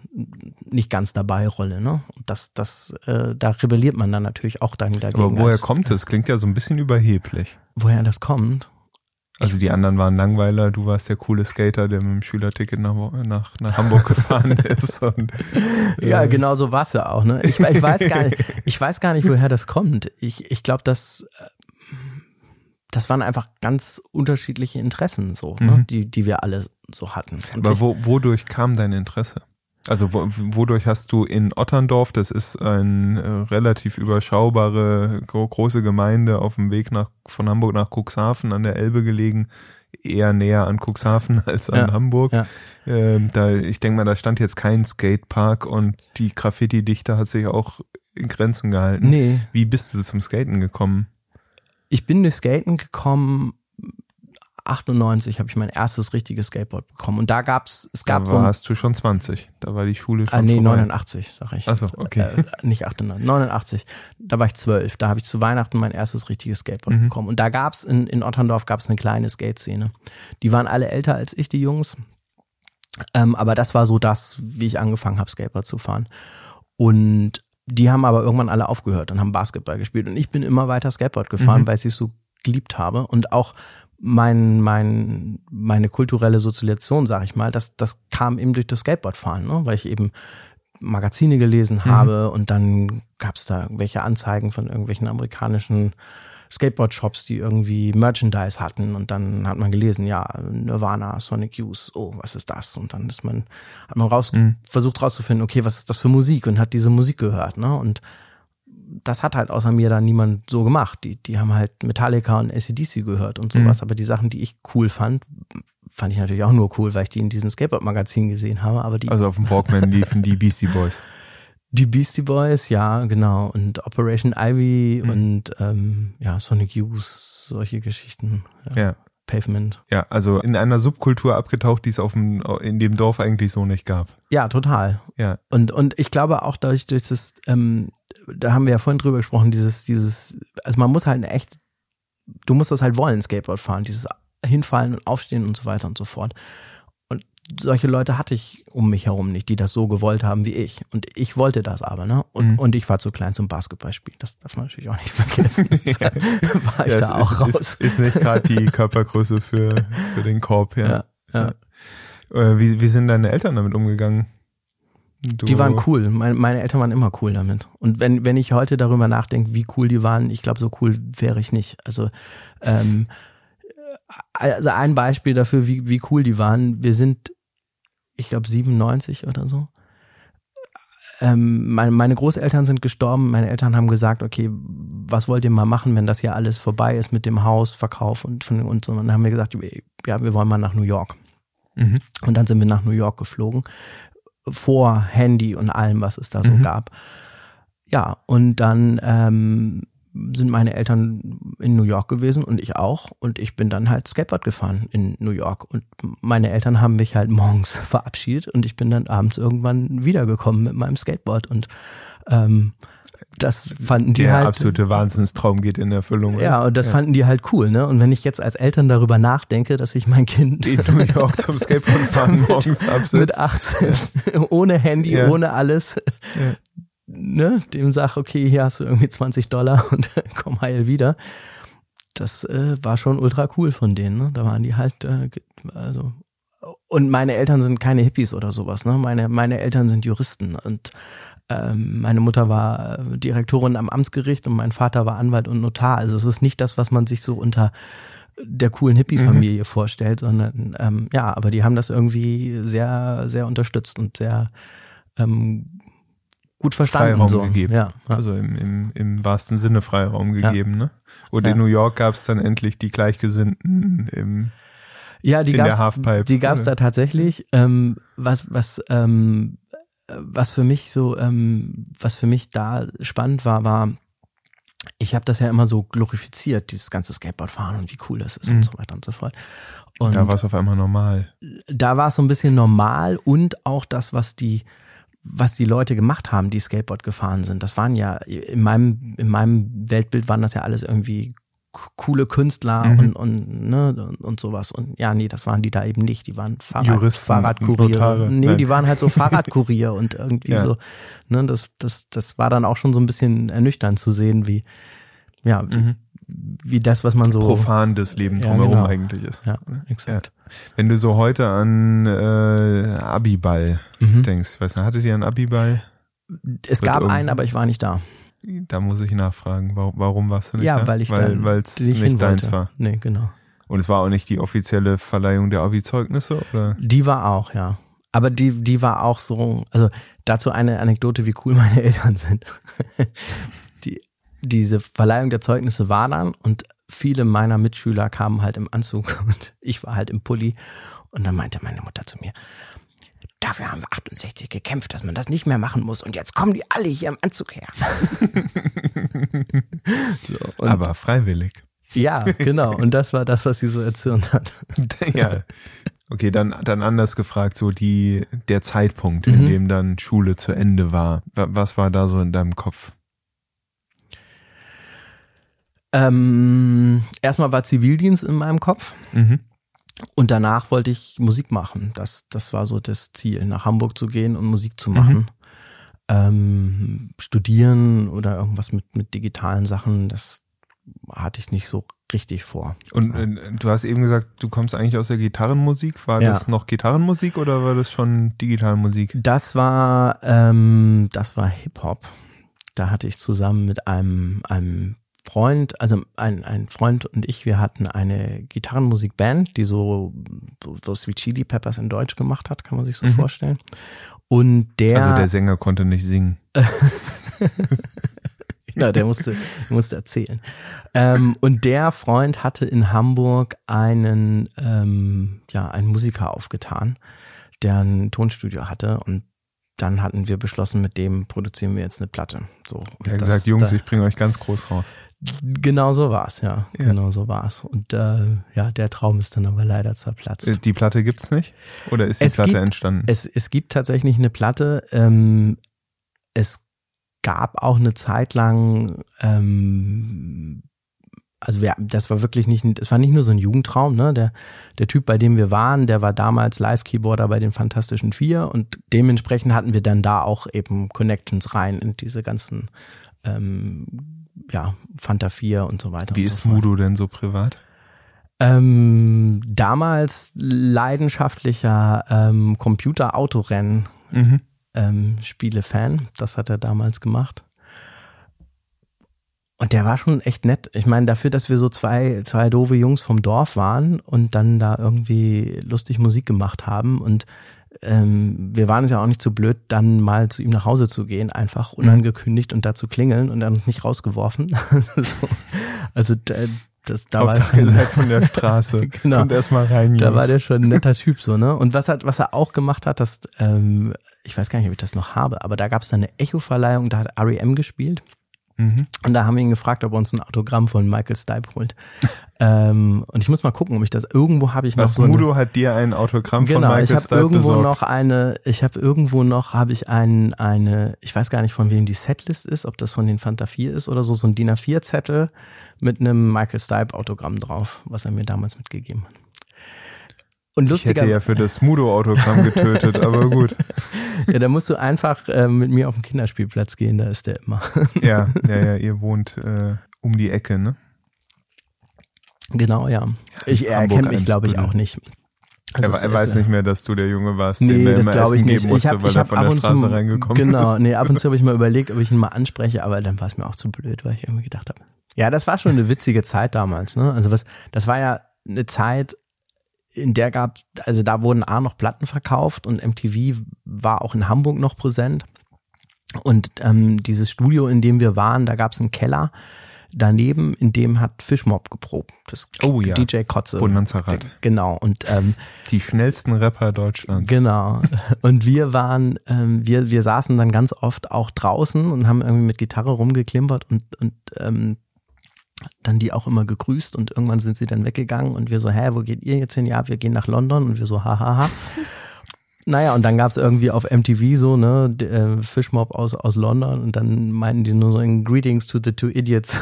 nicht ganz dabei Rolle, ne? Und das, das, äh, da rebelliert man dann natürlich auch dann dagegen. Aber woher als- kommt es? Klingt ja so ein bisschen überheblich. Woher das kommt? Also die anderen waren Langweiler, du warst der coole Skater, der mit dem Schülerticket nach, nach, nach Hamburg gefahren ist. Und, Ja, äh, genau so war's ja auch, ne? Ich, ich weiß gar nicht, ich weiß gar nicht, woher das kommt. Ich, ich glaube, dass äh, das waren einfach ganz unterschiedliche Interessen, so, ne? Mhm. die, die wir alle so hatten. Und Aber ich, wo, wodurch kam dein Interesse? Also wo, wodurch hast du in Otterndorf, das ist eine äh, relativ überschaubare gro große Gemeinde auf dem Weg nach von Hamburg nach Cuxhaven an der Elbe gelegen, eher näher an Cuxhaven als an Ja, Hamburg. ja. Ähm, da, ich denke mal, da stand jetzt kein Skatepark und die Graffiti-Dichte hat sich auch in Grenzen gehalten. nee, Wie bist du zum Skaten gekommen? ich bin durch Skaten gekommen. 98 habe ich mein erstes richtiges Skateboard bekommen und da gab's es gab da so ein, warst du schon 20. Da war die Schule schon ah, nee vorbei. 89 sag ich Ach so, okay. äh, nicht 98 89 da war ich zwölf da habe ich zu Weihnachten mein erstes richtiges Skateboard Mhm. bekommen und da gab's in in Otterndorf gab's eine kleine Skate-Szene die waren alle älter als ich die Jungs ähm, aber das war so das wie ich angefangen habe Skateboard zu fahren und die haben aber irgendwann alle aufgehört und haben Basketball gespielt und ich bin immer weiter Skateboard gefahren Mhm. weil ich es so geliebt habe und auch mein, mein, meine kulturelle Sozialisation, sag ich mal, das, das kam eben durch das Skateboardfahren, ne? weil ich eben Magazine gelesen habe und dann gab's da irgendwelche Anzeigen von irgendwelchen amerikanischen Skateboard-Shops, die irgendwie Merchandise hatten und dann hat man gelesen, ja, Nirvana, Sonic Youth, oh, was ist das? Und dann ist man, hat man raus, versucht rauszufinden, okay, was ist das für Musik und hat diese Musik gehört, ne? Und das hat halt außer mir dann niemand so gemacht. Die, die haben halt Metallica und ACDC gehört und sowas. Aber die Sachen, die ich cool fand, fand ich natürlich auch nur cool, weil ich die in diesen Skateboard-Magazinen gesehen habe. Aber die, Also auf dem Walkman liefen die Beastie Boys. die Beastie Boys, ja, genau. Und Operation Ivy und ähm, ja, Sonic Youth, solche Geschichten. Ja. Ja. Pavement. Ja, also in einer Subkultur abgetaucht, die es auf dem, in dem Dorf eigentlich so nicht gab. Ja, total. Ja. Und, und ich glaube auch dadurch, durch das, ähm, da haben wir ja vorhin drüber gesprochen, dieses, dieses, also man muss halt echt, du musst das halt wollen, Skateboard fahren, dieses Hinfallen und Aufstehen und so weiter und so fort. Und solche Leute hatte ich um mich herum nicht, die das so gewollt haben wie ich. Und ich wollte das aber, ne? Und, Mhm. und ich war zu klein zum Basketballspielen. Das darf man natürlich auch nicht vergessen. Deshalb war ich ja, da auch ist, raus. Ist, ist nicht gerade die Körpergröße für, für den Korb, ja. ja, ja. Äh, Wie, wie sind deine Eltern damit umgegangen? Du, Die waren cool. Meine, meine Eltern waren immer cool damit. Und wenn, wenn ich heute darüber nachdenke, wie cool die waren, ich glaube, so cool wäre ich nicht. Also, ähm, also ein Beispiel dafür, wie, wie cool die waren. Wir sind, ich glaube, 97 oder so. Ähm, meine, meine Großeltern sind gestorben. Meine Eltern haben gesagt, okay, was wollt ihr mal machen, wenn das hier alles vorbei ist mit dem Hausverkauf und von und so. Und dann haben wir gesagt, ja, wir wollen mal nach New York. Mhm. Und dann sind wir nach New York geflogen. Vor Handy und allem, was es da so Mhm. gab. Ja, und dann ähm, sind meine Eltern in New York gewesen und ich auch. Und ich bin dann halt Skateboard gefahren in New York. Und meine Eltern haben mich halt morgens verabschiedet und ich bin dann abends irgendwann wiedergekommen mit meinem Skateboard. Und ähm, das fanden die Der halt. absolute Wahnsinnstraum geht in Erfüllung. Ja, und das fanden die halt cool, ne? Und wenn ich jetzt als Eltern darüber nachdenke, dass ich mein Kind In New York zum Skateboardfahren morgens mit absetzt. 18, ohne Handy, Ja. ohne alles, ne, dem sag, okay, hier hast du irgendwie 20 Dollar und komm heil wieder. Das äh, war schon ultra cool von denen, ne? Da waren die halt, äh, also und meine Eltern sind keine Hippies oder sowas, ne? Meine, meine Eltern sind Juristen und meine Mutter war äh, Direktorin am Amtsgericht und mein Vater war Anwalt und Notar. Also es ist nicht das, was man sich so unter der coolen Hippie-Familie vorstellt, sondern ähm, ja, aber die haben das irgendwie sehr, sehr unterstützt und sehr ähm, gut verstanden. Freiraum so. gegeben. Ja, ja. Also im, im, im wahrsten Sinne Freiraum gegeben, ne? Und Ja. in New York gab es dann endlich die Gleichgesinnten im Ja, die in der gab's, Halfpipe, die gab's oder? da tatsächlich. Ähm, was, was, ähm, was für mich so, ähm, was für mich da spannend war, war, ich habe das ja immer so glorifiziert, dieses ganze Skateboardfahren und wie cool das ist Mhm. und so weiter und so fort. Und da war es auf einmal normal. da war es so ein bisschen normal und auch das, was die, was die Leute gemacht haben, die Skateboard gefahren sind. Das waren ja in meinem in meinem Weltbild waren das ja alles irgendwie coole Künstler mhm. und, und, ne, und sowas. Und ja, nee, das waren die da eben nicht. Die waren Fahrrad, Juristen, Fahrradkurier. Nee, Nein. die waren halt so Fahrradkurier und irgendwie ja. so. Ne, das, das, das war dann auch schon so ein bisschen ernüchternd zu sehen, wie, ja, mhm. wie das, was man so. Profan das Leben drumherum ja, genau. eigentlich ist. Ja, exakt. Ja. Wenn du so heute an äh, Abiball mhm. denkst, ich weiß nicht, hattet ihr einen Abiball? Es gab einen, aber ich war nicht da. Da muss ich nachfragen, warum, warum warst du nicht ja, da? weil ich weil, weil es nicht deins wollte. war. Nee, genau. Und es war auch nicht die offizielle Verleihung der Abi-Zeugnisse, oder? Die war auch, ja. Aber die, die war auch so, also dazu eine Anekdote, wie cool meine Eltern sind. die, diese Verleihung der Zeugnisse war dann und viele meiner Mitschüler kamen halt im Anzug und ich war halt im Pulli. Und dann meinte meine Mutter zu mir, Dafür haben wir 68 gekämpft, dass man das nicht mehr machen muss. Und jetzt kommen die alle hier im Anzug her. so, Aber freiwillig. Ja, genau. Und das war das, was sie so erzürnt hat. ja. Okay, dann, dann anders gefragt, so die, der Zeitpunkt, in mhm. dem dann Schule zu Ende war. Was war da so in deinem Kopf? Ähm, erstmal war Zivildienst in meinem Kopf. Mhm. Und danach wollte ich Musik machen. Das, das war so das Ziel, nach Hamburg zu gehen und Musik zu machen. Mhm. Ähm, studieren oder irgendwas mit, mit digitalen Sachen, das hatte ich nicht so richtig vor. Und äh, du hast eben gesagt, du kommst eigentlich aus der Gitarrenmusik. War ja. das noch Gitarrenmusik oder war das schon Digitalmusik? Das war, ähm, das war Hip-Hop. Da hatte ich zusammen mit einem, einem Freund, also ein, ein Freund und ich, wir hatten eine Gitarrenmusikband, die so, so wie Chili Peppers in Deutsch gemacht hat, kann man sich so mhm. vorstellen. Und der. Also der Sänger konnte nicht singen. genau, der musste, musste erzählen. Ähm, und der Freund hatte in Hamburg einen, ähm, ja, einen Musiker aufgetan, der ein Tonstudio hatte und dann hatten wir beschlossen, mit dem produzieren wir jetzt eine Platte. So. Er hat gesagt, Jungs, ich bringe euch ganz groß raus. Genau so war's, ja. ja. Genau so war's. Und äh, ja, der Traum ist dann aber leider zerplatzt. Äh, die Platte gibt's nicht? Oder ist die es Platte gibt, entstanden? Es, es gibt tatsächlich eine Platte. Ähm, es gab auch eine Zeit lang, ähm, also wir, das war wirklich nicht, das war nicht nur so ein Jugendtraum, ne? Der, der Typ, bei dem wir waren, der war damals Live-Keyboarder bei den Fantastischen Vier und dementsprechend hatten wir dann da auch eben Connections rein in diese ganzen ähm, ja, Fanta 4 und so weiter. Wie ist so Mudo denn so privat? Ähm, damals leidenschaftlicher ähm, Computer-Autorennen mhm. ähm, Spiele-Fan. Das hat er damals gemacht. Und der war schon echt nett. Ich meine, dafür, dass wir so zwei, zwei doofe Jungs vom Dorf waren und dann da irgendwie lustig Musik gemacht haben und ähm, wir waren es ja auch nicht so blöd, dann mal zu ihm nach Hause zu gehen, einfach unangekündigt und da zu klingeln und er hat uns nicht rausgeworfen. so. Also das, da Hauptsache, war ihr seid von der Straße genau, und erstmal rein. Da war der schon ein netter Typ so, ne? Und was hat, was er auch gemacht hat, das, ähm, ich weiß gar nicht, ob ich das noch habe, aber da gab es eine Echo-Verleihung, da hat REM gespielt. Mhm. Und da haben wir ihn gefragt, ob er uns ein Autogramm von Michael Stipe holt. ähm, und ich muss mal gucken, ob ich das irgendwo habe ich noch. Was so Mudo hat dir ein Autogramm genau, von Michael ich hab Stipe irgendwo besorgt. noch eine, ich habe irgendwo noch, habe ich ein, eine, ich weiß gar nicht von wem die Setlist ist, ob das von den Fanta 4 ist oder so, so ein DIN A4 Zettel mit einem Michael Stipe Autogramm drauf, was er mir damals mitgegeben hat. Und lustiger, ich hätte ja für das Mudo-Autogramm getötet, aber gut. Ja, da musst du einfach äh, mit mir auf den Kinderspielplatz gehen, da ist der immer. Ja, ja, ja, ihr wohnt äh, um die Ecke, ne? Genau, ja. Ich, er kennt mich, glaube ich, auch nicht. Also er, er weiß nicht mehr, dass du der Junge warst, nee, dem er das immer Essen ich nicht. geben musste, ich hab, weil ich er von der Straße zu, reingekommen genau, ist. nee, ab und zu habe ich mal überlegt, ob ich ihn mal anspreche, aber dann war es mir auch zu blöd, weil ich irgendwie gedacht habe. Ja, das war schon eine witzige Zeit damals, ne? Also was, das war ja eine Zeit, in der gab, also da wurden A noch Platten verkauft und MTV war auch in Hamburg noch präsent. Und ähm, dieses Studio, in dem wir waren, da gab es einen Keller daneben, in dem hat Fischmob geprobt. Das oh ja. DJ Kotze. Bonanza-Rad. Genau. Und ähm, die schnellsten Rapper Deutschlands. Genau. Und wir waren, ähm, wir, wir saßen dann ganz oft auch draußen und haben irgendwie mit Gitarre rumgeklimpert und, und ähm, dann die auch immer gegrüßt und irgendwann sind sie dann weggegangen und wir so, hä, wo geht ihr jetzt hin? Ja, wir gehen nach London und wir so, hahaha. naja, und dann gab's irgendwie auf MTV so, ne, äh, Fishmob aus, aus London und dann meinten die nur so in Greetings to the two idiots.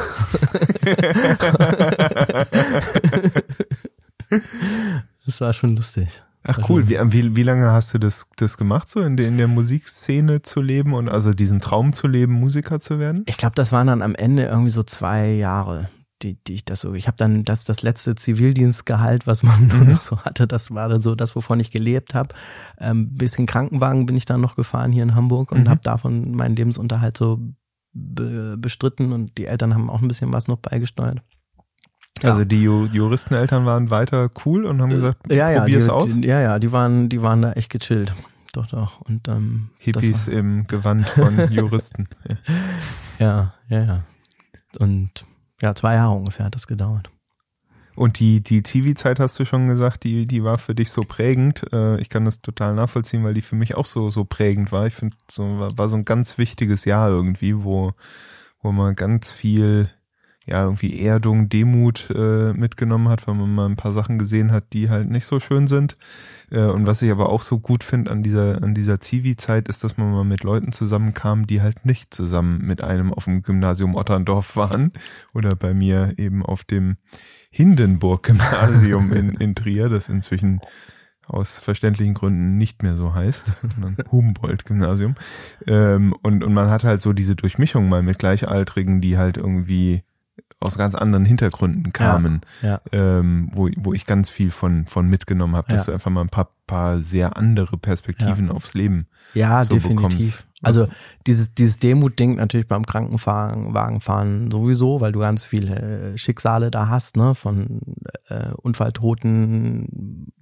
das war schon lustig. Ach cool, wie, wie, wie lange hast du das, das gemacht, so in der, in der Musikszene zu leben und also diesen Traum zu leben, Musiker zu werden? Ich glaube, das waren dann am Ende irgendwie so zwei Jahre, die, die ich das so. Ich habe dann das, das letzte Zivildienstgehalt, was man mhm. noch so hatte, das war dann so das, wovon ich gelebt habe. Ähm, bisschen Krankenwagen bin ich dann noch gefahren hier in Hamburg und mhm. habe davon meinen Lebensunterhalt so be bestritten und die Eltern haben auch ein bisschen was noch beigesteuert. Ja. Also die Juristeneltern waren weiter cool und haben gesagt, ja, ja, probier's die, aus. Die, ja, ja, die waren, die waren da echt gechillt. Doch, doch. Und ähm, Hippies im Gewand von Juristen. ja. ja, ja, ja. Und ja, zwei Jahre ungefähr hat das gedauert. Und die, die Zivi-Zeit hast du schon gesagt, die, die war für dich so prägend. Äh, ich kann das total nachvollziehen, weil die für mich auch so, so prägend war. Ich finde, so, war so ein ganz wichtiges Jahr irgendwie, wo, wo man ganz viel ja, irgendwie Erdung, Demut äh, mitgenommen hat, weil man mal ein paar Sachen gesehen hat, die halt nicht so schön sind. Äh, und was ich aber auch so gut finde an dieser, an dieser Zivi-Zeit, ist, dass man mal mit Leuten zusammenkam, die halt nicht zusammen mit einem auf dem Gymnasium Otterndorf waren oder bei mir eben auf dem Hindenburg-Gymnasium in, in Trier, das inzwischen aus verständlichen Gründen nicht mehr so heißt, sondern Humboldt-Gymnasium. Ähm, und, und man hat halt so diese Durchmischung mal mit Gleichaltrigen, die halt irgendwie aus ganz anderen Hintergründen kamen, ja, ja. Ähm, wo, wo ich ganz viel von, von mitgenommen habe, dass ja. du einfach mal ein paar, paar sehr andere Perspektiven aufs Leben ja, so definitiv. bekommst. Also dieses, dieses Demut-Ding natürlich beim Krankenwagenfahren sowieso, weil du ganz viele äh, Schicksale da hast, ne, von äh, Unfalltoten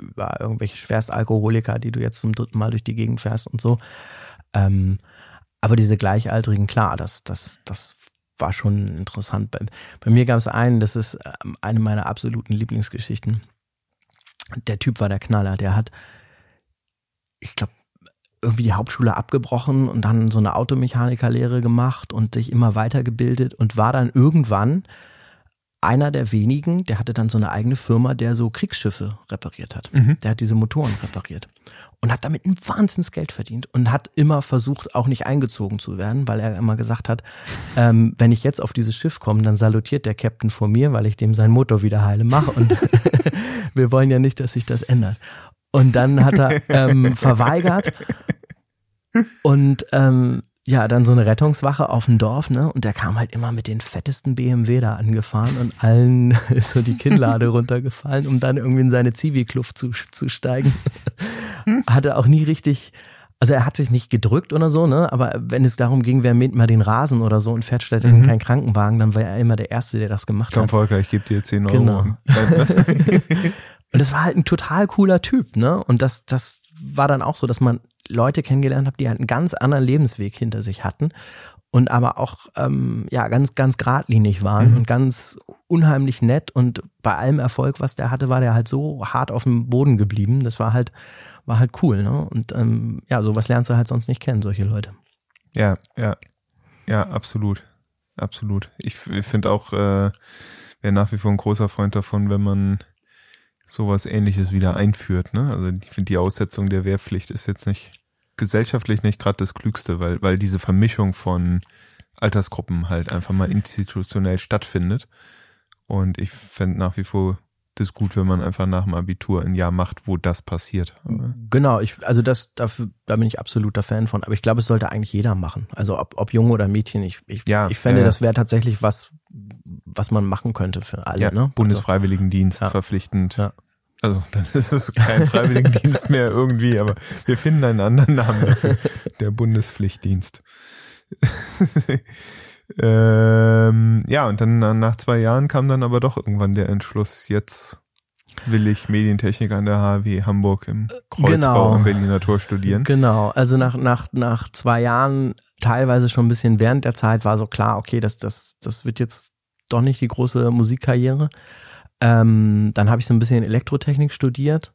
über irgendwelche Schwerstalkoholiker, die du jetzt zum dritten Mal durch die Gegend fährst und so. Ähm, aber diese Gleichaltrigen, klar, das, das, das war schon interessant. Bei, bei mir gab es einen, das ist ähm, eine meiner absoluten Lieblingsgeschichten. Der Typ war der Knaller, der hat, ich glaube, irgendwie die Hauptschule abgebrochen und dann so eine Automechanikerlehre gemacht und sich immer weitergebildet und war dann irgendwann einer der wenigen, der hatte dann so eine eigene Firma, der so Kriegsschiffe repariert hat. Mhm. Der hat diese Motoren repariert und hat damit ein Wahnsinns Geld verdient und hat immer versucht, auch nicht eingezogen zu werden, weil er immer gesagt hat, ähm, wenn ich jetzt auf dieses Schiff komme, dann salutiert der Captain vor mir, weil ich dem seinen Motor wieder heile mache und wir wollen ja nicht, dass sich das ändert. Und dann hat er ähm, verweigert und ähm, ja, dann so eine Rettungswache auf dem Dorf, ne? Und der kam halt immer mit den fettesten BMW da angefahren und allen ist so die Kinnlade runtergefallen, um dann irgendwie in seine Zivi-Kluft zu, zu steigen. Hatte auch nie richtig, also er hat sich nicht gedrückt oder so, ne? Aber wenn es darum ging, wer mäht mal den Rasen oder so und fährt stattdessen mhm. kein Krankenwagen, dann war er immer der Erste, der das gemacht Komm, hat. Volker, ich gebe dir 10 Euro. Genau. und das war halt ein total cooler Typ, ne? Und das, das war dann auch so, dass man Leute kennengelernt habe, die halt einen ganz anderen Lebensweg hinter sich hatten und aber auch ähm, ja ganz ganz geradlinig waren Mhm. und ganz unheimlich nett und bei allem Erfolg, was der hatte, war der halt so hart auf dem Boden geblieben. Das war halt war halt cool, ne? Und ähm, ja, sowas lernst du halt sonst nicht kennen, solche Leute. Ja, ja, ja, absolut, absolut. Ich, ich finde auch, äh, wäre nach wie vor ein großer Freund davon, wenn man sowas Ähnliches wieder einführt. Ne? Also ich finde die Aussetzung der Wehrpflicht ist jetzt nicht gesellschaftlich nicht gerade das Klügste, weil weil diese Vermischung von Altersgruppen halt einfach mal institutionell stattfindet. Und ich fände nach wie vor das gut, wenn man einfach nach dem Abitur ein Jahr macht, wo das passiert. Aber Genau, ich, also das, dafür, da bin ich absoluter Fan von. Aber ich glaube, es sollte eigentlich jeder machen. Also ob, ob Junge oder Mädchen. Ich, ich, Ja, ich fände, ja. das wäre tatsächlich was, was man machen könnte für alle. ja, ne? Bundesfreiwilligendienst Ja. verpflichtend. Ja. Also dann ist es kein Freiwilligendienst mehr irgendwie, aber wir finden einen anderen Namen dafür. Der Bundespflichtdienst. ähm, ja, und dann na- nach zwei Jahren kam dann aber doch irgendwann der Entschluss, jetzt will ich Medientechnik an der HW Hamburg im Kreuzbau genau. am Berliner Tor studieren. Genau, also nach, nach, nach zwei Jahren, teilweise schon ein bisschen während der Zeit, war so klar, okay, das, das, das wird jetzt doch nicht die große Musikkarriere. Ähm, dann habe ich so ein bisschen Elektrotechnik studiert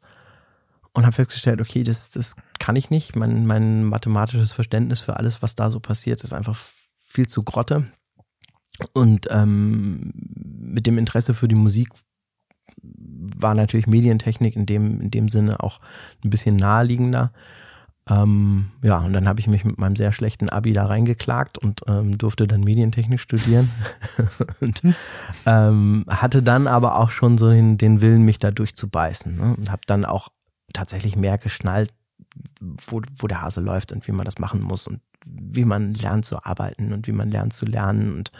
und habe festgestellt, okay, das, das kann ich nicht. Mein, mein mathematisches Verständnis für alles, was da so passiert, ist einfach viel zu grotte. Und ähm, mit dem Interesse für die Musik war natürlich Medientechnik in dem, in dem Sinne auch ein bisschen naheliegender. Ähm, ja, und dann habe ich mich mit meinem sehr schlechten Abi da reingeklagt und ähm, durfte dann Medientechnik studieren. und ähm, hatte dann aber auch schon so den, den Willen, mich da durchzubeißen. Ne? Und habe dann auch tatsächlich mehr geschnallt, wo, wo der Hase läuft und wie man das machen muss und wie man lernt zu arbeiten und wie man lernt zu lernen und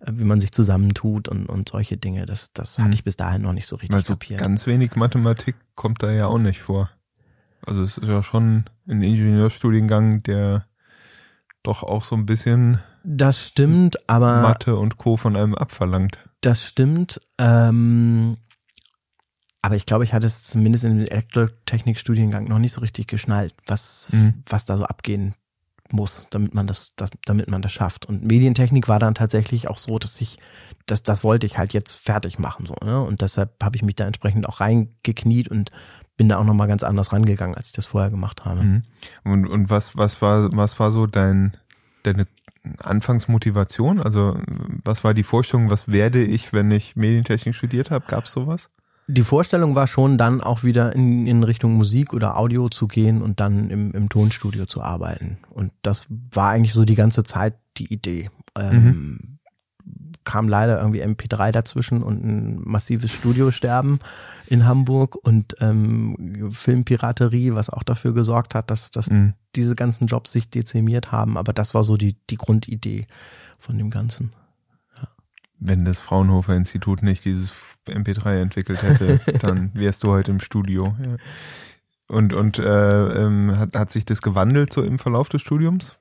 äh, wie man sich zusammentut und, und solche Dinge. Das, das mhm. hatte ich bis dahin noch nicht so richtig also kapiert. Ganz wenig Mathematik kommt da ja auch nicht vor. Also es ist ja schon ein Ingenieurstudiengang, der doch auch so ein bisschen das stimmt, aber Mathe und Co. von einem abverlangt. Das stimmt. Ähm, aber ich glaube, ich hatte es zumindest in dem Elektrotechnikstudiengang noch nicht so richtig geschnallt, was, mhm. was da so abgehen muss, damit man das, das, damit man das schafft. Und Medientechnik war dann tatsächlich auch so, dass ich, das, das wollte ich halt jetzt fertig machen, so, ne? Und deshalb habe ich mich da entsprechend auch reingekniet und bin da auch nochmal ganz anders rangegangen, als ich das vorher gemacht habe. Mhm. Und, und was, was war, was war so dein, deine Anfangsmotivation? Also, was war die Vorstellung, was werde ich, wenn ich Medientechnik studiert habe? Gab es sowas? Die Vorstellung war schon, dann auch wieder in, in Richtung Musik oder Audio zu gehen und dann im, im Tonstudio zu arbeiten. Und das war eigentlich so die ganze Zeit die Idee. Ähm, mhm kam leider irgendwie MP3 dazwischen und ein massives Studiosterben in Hamburg und ähm, Filmpiraterie, was auch dafür gesorgt hat, dass, dass mhm. diese ganzen Jobs sich dezimiert haben. Aber das war so die, die Grundidee von dem Ganzen. Wenn das Fraunhofer Institut nicht dieses MP3 entwickelt hätte, dann wärst du heute im Studio. Ja. Und, und äh, ähm, hat, hat sich das gewandelt so im Verlauf des Studiums?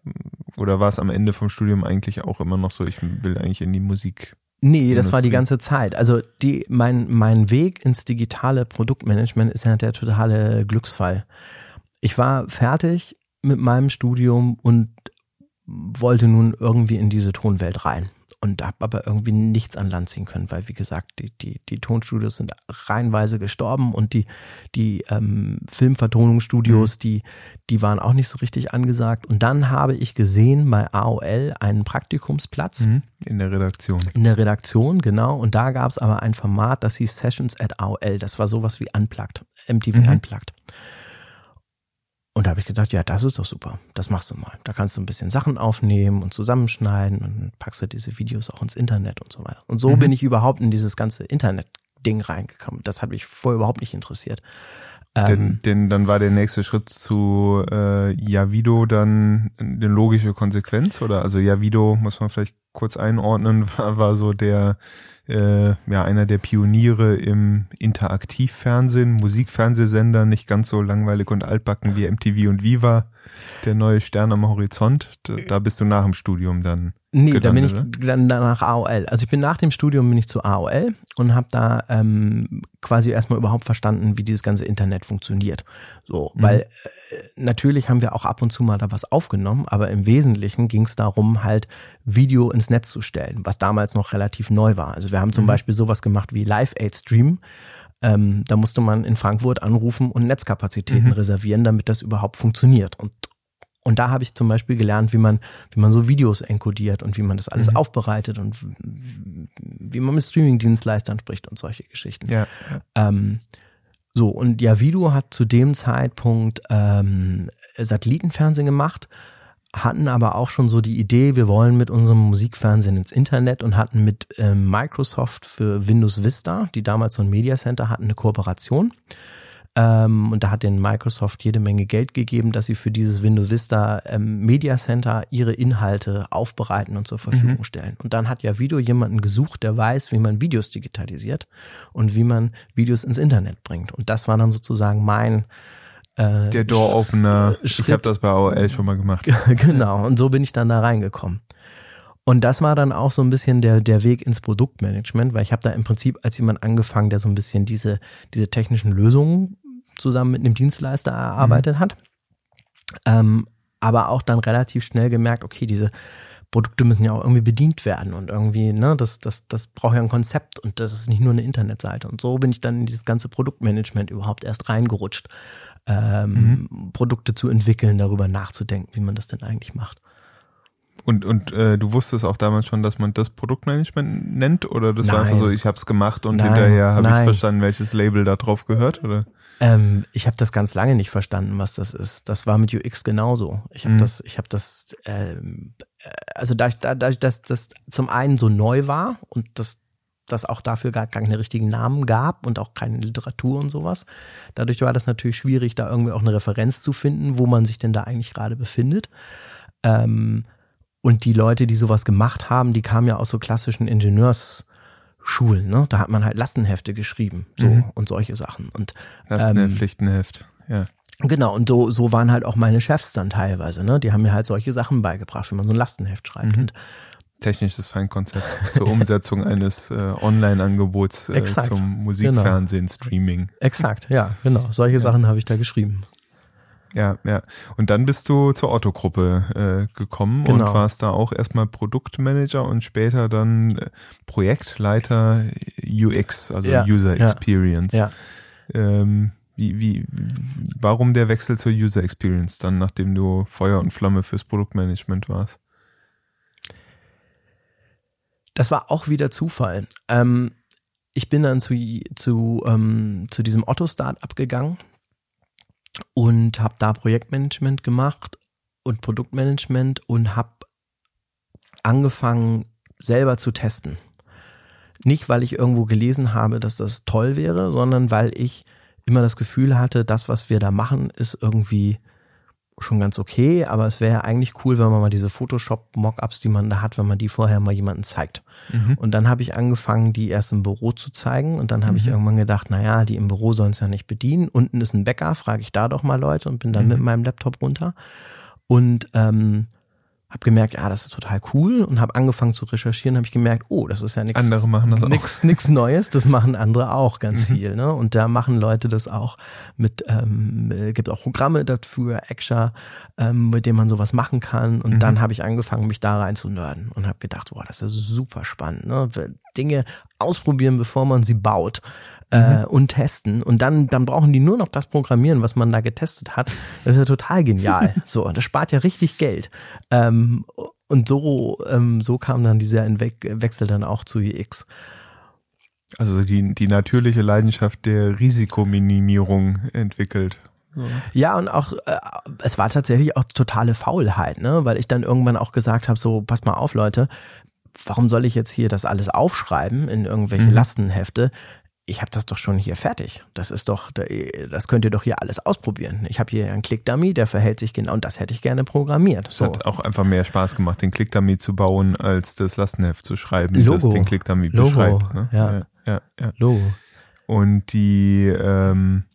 Oder war es am Ende vom Studium eigentlich auch immer noch so, ich will eigentlich in die Musik? Nee, das war die ganze Zeit. Also die, mein, mein Weg ins digitale Produktmanagement ist ja der totale Glücksfall. Ich war fertig mit meinem Studium und wollte nun irgendwie in diese Tonwelt rein und habe aber irgendwie nichts an Land ziehen können, weil wie gesagt, die, die, die Tonstudios sind reihenweise gestorben und die, die ähm, Filmvertonungsstudios, mhm. die, die waren auch nicht so richtig angesagt. Und dann habe ich gesehen bei AOL einen Praktikumsplatz. Mhm. In der Redaktion. In der Redaktion, genau. Und da gab es aber ein Format, das hieß Sessions at AOL. Das war sowas wie Unplugged, MTV mhm. Unplugged. Und da habe ich gedacht, ja, das ist doch super. Das machst du mal. Da kannst du ein bisschen Sachen aufnehmen und zusammenschneiden und dann packst du diese Videos auch ins Internet und so weiter. Und so mhm. bin ich überhaupt in dieses ganze Internet-Ding reingekommen. Das hat mich vorher überhaupt nicht interessiert. Denn, ähm, denn dann war der nächste Schritt zu äh, Javido dann eine logische Konsequenz oder also Javido muss man vielleicht kurz einordnen war, war so der äh, ja einer der Pioniere im Interaktivfernsehen, Musikfernsehsender, nicht ganz so langweilig und altbacken wie MTV und Viva, der neue Stern am Horizont. Da, da bist du nach dem Studium dann. Nee, da bin ich dann nach AOL. Also ich bin nach dem Studium bin ich zu AOL und habe da ähm, quasi erstmal überhaupt verstanden, wie dieses ganze Internet funktioniert. So, mhm. weil äh, natürlich haben wir auch ab und zu mal da was aufgenommen, aber im Wesentlichen ging es darum, halt Video ins Netz zu stellen, was damals noch relativ neu war. Also wir haben zum mhm. Beispiel sowas gemacht wie Live Aid Stream. Ähm, da musste man in Frankfurt anrufen und Netzkapazitäten mhm. reservieren, damit das überhaupt funktioniert. Und und da habe ich zum Beispiel gelernt, wie man, wie man so Videos enkodiert und wie man das alles mhm. aufbereitet und wie man mit Streaming-Dienstleistern spricht und solche Geschichten. Ja. Ähm, so, und Javido hat zu dem Zeitpunkt ähm, Satellitenfernsehen gemacht, hatten aber auch schon so die Idee, wir wollen mit unserem Musikfernsehen ins Internet und hatten mit ähm, Microsoft für Windows Vista, die damals so ein Media Center hatten, eine Kooperation. Ähm, und da hat den Microsoft jede Menge Geld gegeben, dass sie für dieses Windows Vista ähm, Media Center ihre Inhalte aufbereiten und zur Verfügung mhm. stellen. Und dann hat ja Video jemanden gesucht, der weiß, wie man Videos digitalisiert und wie man Videos ins Internet bringt. Und das war dann sozusagen mein äh, der Door Opener. Schritt. Ich habe das bei AOL schon mal gemacht. genau. Und so bin ich dann da reingekommen. Und das war dann auch so ein bisschen der, der Weg ins Produktmanagement, weil ich habe da im Prinzip als jemand angefangen, der so ein bisschen diese, diese technischen Lösungen zusammen mit einem Dienstleister erarbeitet mhm. hat. Ähm, aber auch dann relativ schnell gemerkt, okay, diese Produkte müssen ja auch irgendwie bedient werden und irgendwie, ne, das, das, das braucht ja ein Konzept und das ist nicht nur eine Internetseite. Und so bin ich dann in dieses ganze Produktmanagement überhaupt erst reingerutscht, ähm, mhm. Produkte zu entwickeln, darüber nachzudenken, wie man das denn eigentlich macht. Und, und äh, du wusstest auch damals schon, dass man das Produktmanagement nennt oder das war Nein. einfach so, ich habe es gemacht und Nein, hinterher habe ich verstanden, welches Label da drauf gehört? Oder? Ähm, ich habe das ganz lange nicht verstanden, was das ist. Das war mit UX genauso. Ich habe Mhm. das, ich habe das, ähm, äh, also dadurch, dadurch, dass das zum einen so neu war und das das auch dafür gar keine richtigen Namen gab und auch keine Literatur und sowas. Dadurch war das natürlich schwierig, da irgendwie auch eine Referenz zu finden, wo man sich denn da eigentlich gerade befindet. Ähm, und die Leute, die sowas gemacht haben, die kamen ja aus so klassischen Ingenieursschulen, ne? Da hat man halt Lastenhefte geschrieben, so Mhm. und solche Sachen. Und Lastenheft, Ähm, Pflichtenheft. Ja. Genau, und so, so waren halt auch meine Chefs dann teilweise, ne? Die haben mir halt solche Sachen beigebracht, wie man so ein Lastenheft schreibt. Mhm. Und Technisches Feinkonzept zur Umsetzung eines äh, Online-Angebots äh. Genau. zum Musikfernsehen, Streaming. exakt, ja, genau. Solche Sachen habe ich da geschrieben. Ja, ja. Und dann bist du zur Otto-Gruppe äh, gekommen und Genau. warst da auch erstmal Produktmanager und später dann äh, Projektleiter UX, also Ja, User ja, Experience. Ja. Ähm, wie, wie, warum der Wechsel zur User Experience dann, nachdem du Feuer und Flamme fürs Produktmanagement warst? Das war auch wieder Zufall. Ähm, ich bin dann zu, zu, ähm, zu diesem Otto-Startup gegangen und habe da Projektmanagement gemacht und Produktmanagement und habe angefangen, selber zu testen. Nicht, weil ich irgendwo gelesen habe, dass das toll wäre, sondern weil ich immer das Gefühl hatte, das, was wir da machen, ist irgendwie schon ganz okay, aber es wäre eigentlich cool, wenn man mal diese Photoshop-Mockups, die man da hat, wenn man die vorher mal jemandem zeigt. Und dann habe ich angefangen, die erst im Büro zu zeigen und dann habe ich irgendwann gedacht, na ja, die im Büro sollen es ja nicht bedienen. Unten ist ein Bäcker, frage ich da doch mal Leute und bin dann mit meinem Laptop runter und ähm, habe gemerkt, ja, das ist total cool und habe angefangen zu recherchieren, habe ich gemerkt, oh, das ist ja nichts Andere machen das auch. nix, nix Neues, das machen andere auch ganz viel, ne? Und da machen Leute das auch mit, ähm, äh, gibt auch Programme dafür, Extra, ähm, mit denen man sowas machen kann. Und dann habe ich angefangen, mich da rein zu nerden und habe gedacht, boah, das ist super spannend, ne? Dinge ausprobieren, bevor man sie baut äh, und testen. Und dann, dann brauchen die nur noch das Programmieren, was man da getestet hat. Das ist ja total genial. so, und das spart ja richtig Geld. Ähm, und so, ähm, so kam dann dieser Entwe Wechsel dann auch zu UX. Also die, die natürliche Leidenschaft der Risikominimierung entwickelt. Ja, und auch, äh, es war tatsächlich auch totale Faulheit, ne? Weil ich dann irgendwann auch gesagt habe, so, passt mal auf, Leute, warum soll ich jetzt hier das alles aufschreiben in irgendwelche Lastenhefte? Ich habe das doch schon hier fertig. Das ist doch, das könnt ihr doch hier alles ausprobieren. Ich habe hier einen Click-Dummy, der verhält sich genau und das hätte ich gerne programmiert. Es So. hat auch einfach mehr Spaß gemacht, den Click-Dummy zu bauen, als das Lastenheft zu schreiben, das Logo. den Click-Dummy beschreibt. Ne? ja. ja, ja, ja. Logo. Und die ähm,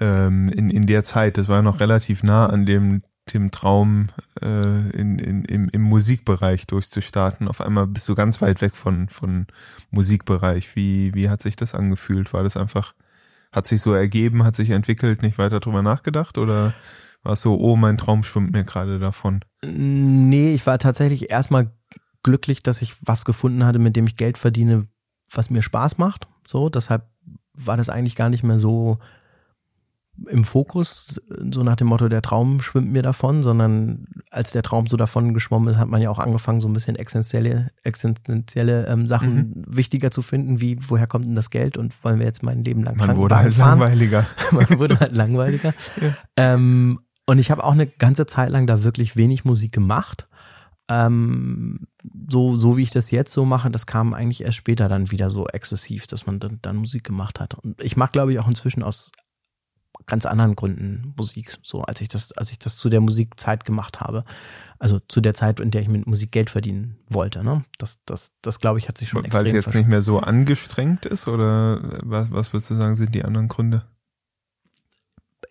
ähm, in, in der Zeit, das war noch relativ nah an dem, dem Traum, äh, in, in, im, im Musikbereich durchzustarten. Auf einmal bist du ganz weit weg von, von Musikbereich. Wie, wie hat sich das angefühlt? War das einfach, hat sich so ergeben, hat sich entwickelt, nicht weiter drüber nachgedacht? Oder war es so, oh, mein Traum schwimmt mir gerade davon? Nee, ich war tatsächlich erstmal glücklich, dass ich was gefunden hatte, mit dem ich Geld verdiene, was mir Spaß macht. So, deshalb war das eigentlich gar nicht mehr so im Fokus, so nach dem Motto, der Traum schwimmt mir davon, sondern als der Traum so davon geschwommen ist, hat man ja auch angefangen, so ein bisschen existenzielle, existenzielle ähm, Sachen wichtiger zu finden, wie woher kommt denn das Geld und wollen wir jetzt mein Leben lang Man wurde halt fahren? langweiliger. man wurde halt langweiliger. Ähm, und ich habe auch eine ganze Zeit lang da wirklich wenig Musik gemacht. Ähm, so, so wie ich das jetzt so mache, das kam eigentlich erst später dann wieder so exzessiv, dass man dann, dann Musik gemacht hat. Und ich mache, glaube ich, auch inzwischen aus ganz anderen Gründen Musik, so als ich das, als ich das zu der Musikzeit gemacht habe. Also zu der Zeit, in der ich mit Musik Geld verdienen wollte. Ne? Das, das, das glaube ich, hat sich schon Weil extrem es jetzt nicht mehr so angestrengt ist? Oder was, was würdest du sagen, sind die anderen Gründe?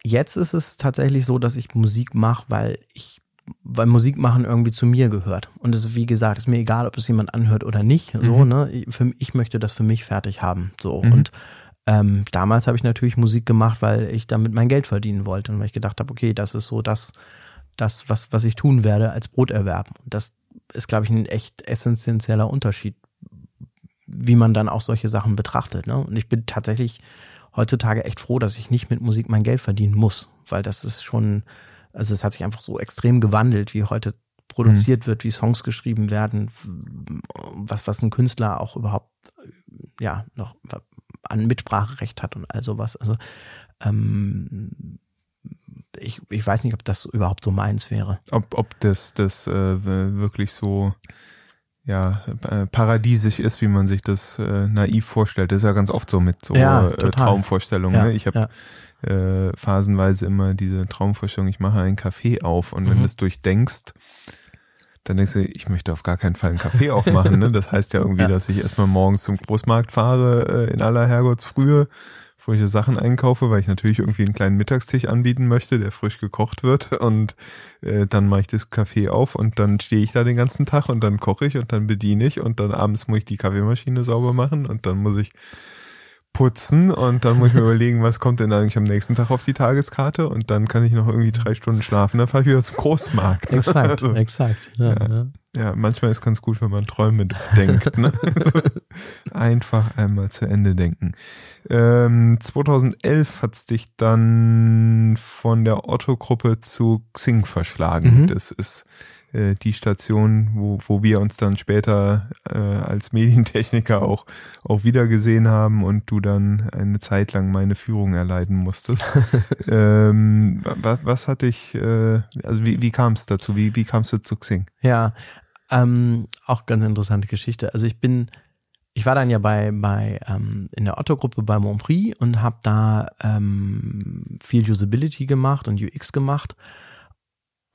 Jetzt ist es tatsächlich so, dass ich Musik mache, weil ich, weil Musik machen irgendwie zu mir gehört. Und es ist, wie gesagt, ist mir egal, ob es jemand anhört oder nicht. So, Mhm. ne? Ich, für, ich möchte das für mich fertig haben. So. Mhm. Und ähm, damals habe ich natürlich Musik gemacht, weil ich damit mein Geld verdienen wollte und weil ich gedacht habe, okay, das ist so das, das, was, was ich tun werde als Broterwerb. Und das ist, glaube ich, ein echt essentieller Unterschied, wie man dann auch solche Sachen betrachtet. Ne? Und ich bin tatsächlich heutzutage echt froh, dass ich nicht mit Musik mein Geld verdienen muss, weil das ist schon, also es hat sich einfach so extrem gewandelt, wie heute produziert mhm. wird, wie Songs geschrieben werden, was, was ein Künstler auch überhaupt, ja, noch an Mitspracherecht hat und all sowas. Also, ähm, ich, ich weiß nicht, ob das überhaupt so meins wäre. Ob, ob das, das äh, wirklich so ja, äh, paradiesisch ist, wie man sich das äh, naiv vorstellt. Das ist ja ganz oft so mit so ja, äh, Traumvorstellungen. Ja, ne? Ich habe ja. äh, phasenweise immer diese Traumvorstellung, ich mache einen Kaffee auf und mhm. wenn du es durchdenkst, dann denkst du, ich möchte auf gar keinen Fall einen Kaffee aufmachen. Ne? Das heißt ja irgendwie, dass ich erstmal morgens zum Großmarkt fahre äh, in aller Herrgottsfrühe wo ich Sachen einkaufe, weil ich natürlich irgendwie einen kleinen Mittagstisch anbieten möchte, der frisch gekocht wird. Und äh, dann mache ich das Kaffee auf und dann stehe ich da den ganzen Tag und dann koche ich und dann bediene ich und dann abends muss ich die Kaffeemaschine sauber machen und dann muss ich putzen und dann muss ich mir überlegen, was kommt denn eigentlich am nächsten Tag auf die Tageskarte und dann kann ich noch irgendwie drei Stunden schlafen, dann fahre ich wieder zum Großmarkt. Ne? Exakt, also, exakt. Ja, ja. ja, ja. manchmal ist ganz gut, wenn man Träume denkt. Ne? Einfach einmal zu Ende denken. Ähm, 2011 hat's dich dann von der Otto-Gruppe zu Xing verschlagen. Mhm. Das ist äh, die Station, wo, wo wir uns dann später äh, als Medientechniker auch, auch wieder gesehen haben und du dann eine Zeit lang meine Führung erleiden musstest. ähm, was, was hat dich, äh, also wie, wie kam es dazu? Wie, wie kamst du zu Xing? Ja, ähm, auch ganz interessante Geschichte. Also ich bin, ich war dann ja bei, bei ähm, in der Otto-Gruppe bei Montprix und habe da ähm, viel Usability gemacht und UX gemacht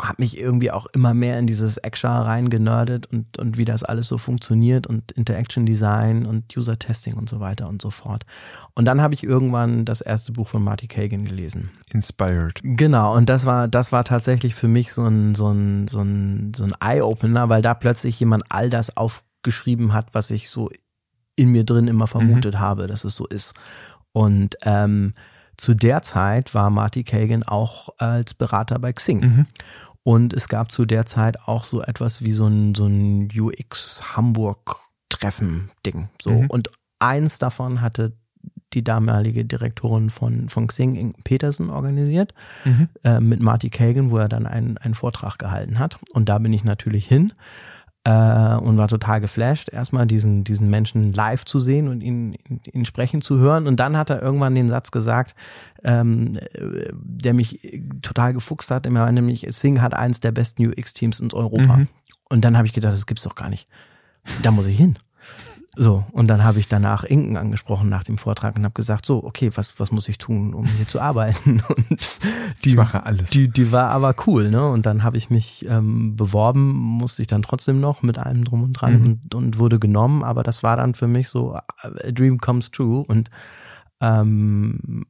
habe mich irgendwie auch immer mehr in dieses Action reingenördet und, und wie das alles so funktioniert und Interaction Design und User Testing und so weiter und so fort. Und dann habe ich irgendwann das erste Buch von Marty Kagan gelesen. Inspired. Genau, und das war, das war tatsächlich für mich so ein, so ein, so ein, so ein Eye-Opener, weil da plötzlich jemand all das aufgeschrieben hat, was ich so in mir drin immer vermutet mhm. habe, dass es so ist. Und ähm, zu der Zeit war Marty Kagan auch als Berater bei Xing. Mhm. Und es gab zu der Zeit auch so etwas wie so ein, so ein UX Hamburg Treffen Ding. So. Mhm. Und eins davon hatte die damalige Direktorin von, von Xing, Inge Petersen, organisiert, mhm. äh, mit Marty Kagan, wo er dann einen, einen Vortrag gehalten hat. Und da bin ich natürlich hin äh, und war total geflasht, erstmal diesen, diesen Menschen live zu sehen und ihn, ihn sprechen zu hören. Und dann hat er irgendwann den Satz gesagt, ähm, der mich total gefuchst hat, immer nämlich Sing hat eins der besten UX-Teams in Europa. Mhm. Und dann habe ich gedacht, das gibt's doch gar nicht. Da muss ich hin. So, und dann habe ich danach Inken angesprochen nach dem Vortrag und habe gesagt, so, okay, was, was muss ich tun, um hier zu arbeiten? Und die, ich mache alles. Die, die war aber cool, ne? Und dann habe ich mich ähm, beworben, musste ich dann trotzdem noch mit allem drum und dran mhm. und, und wurde genommen, aber das war dann für mich so, a dream comes true und ähm,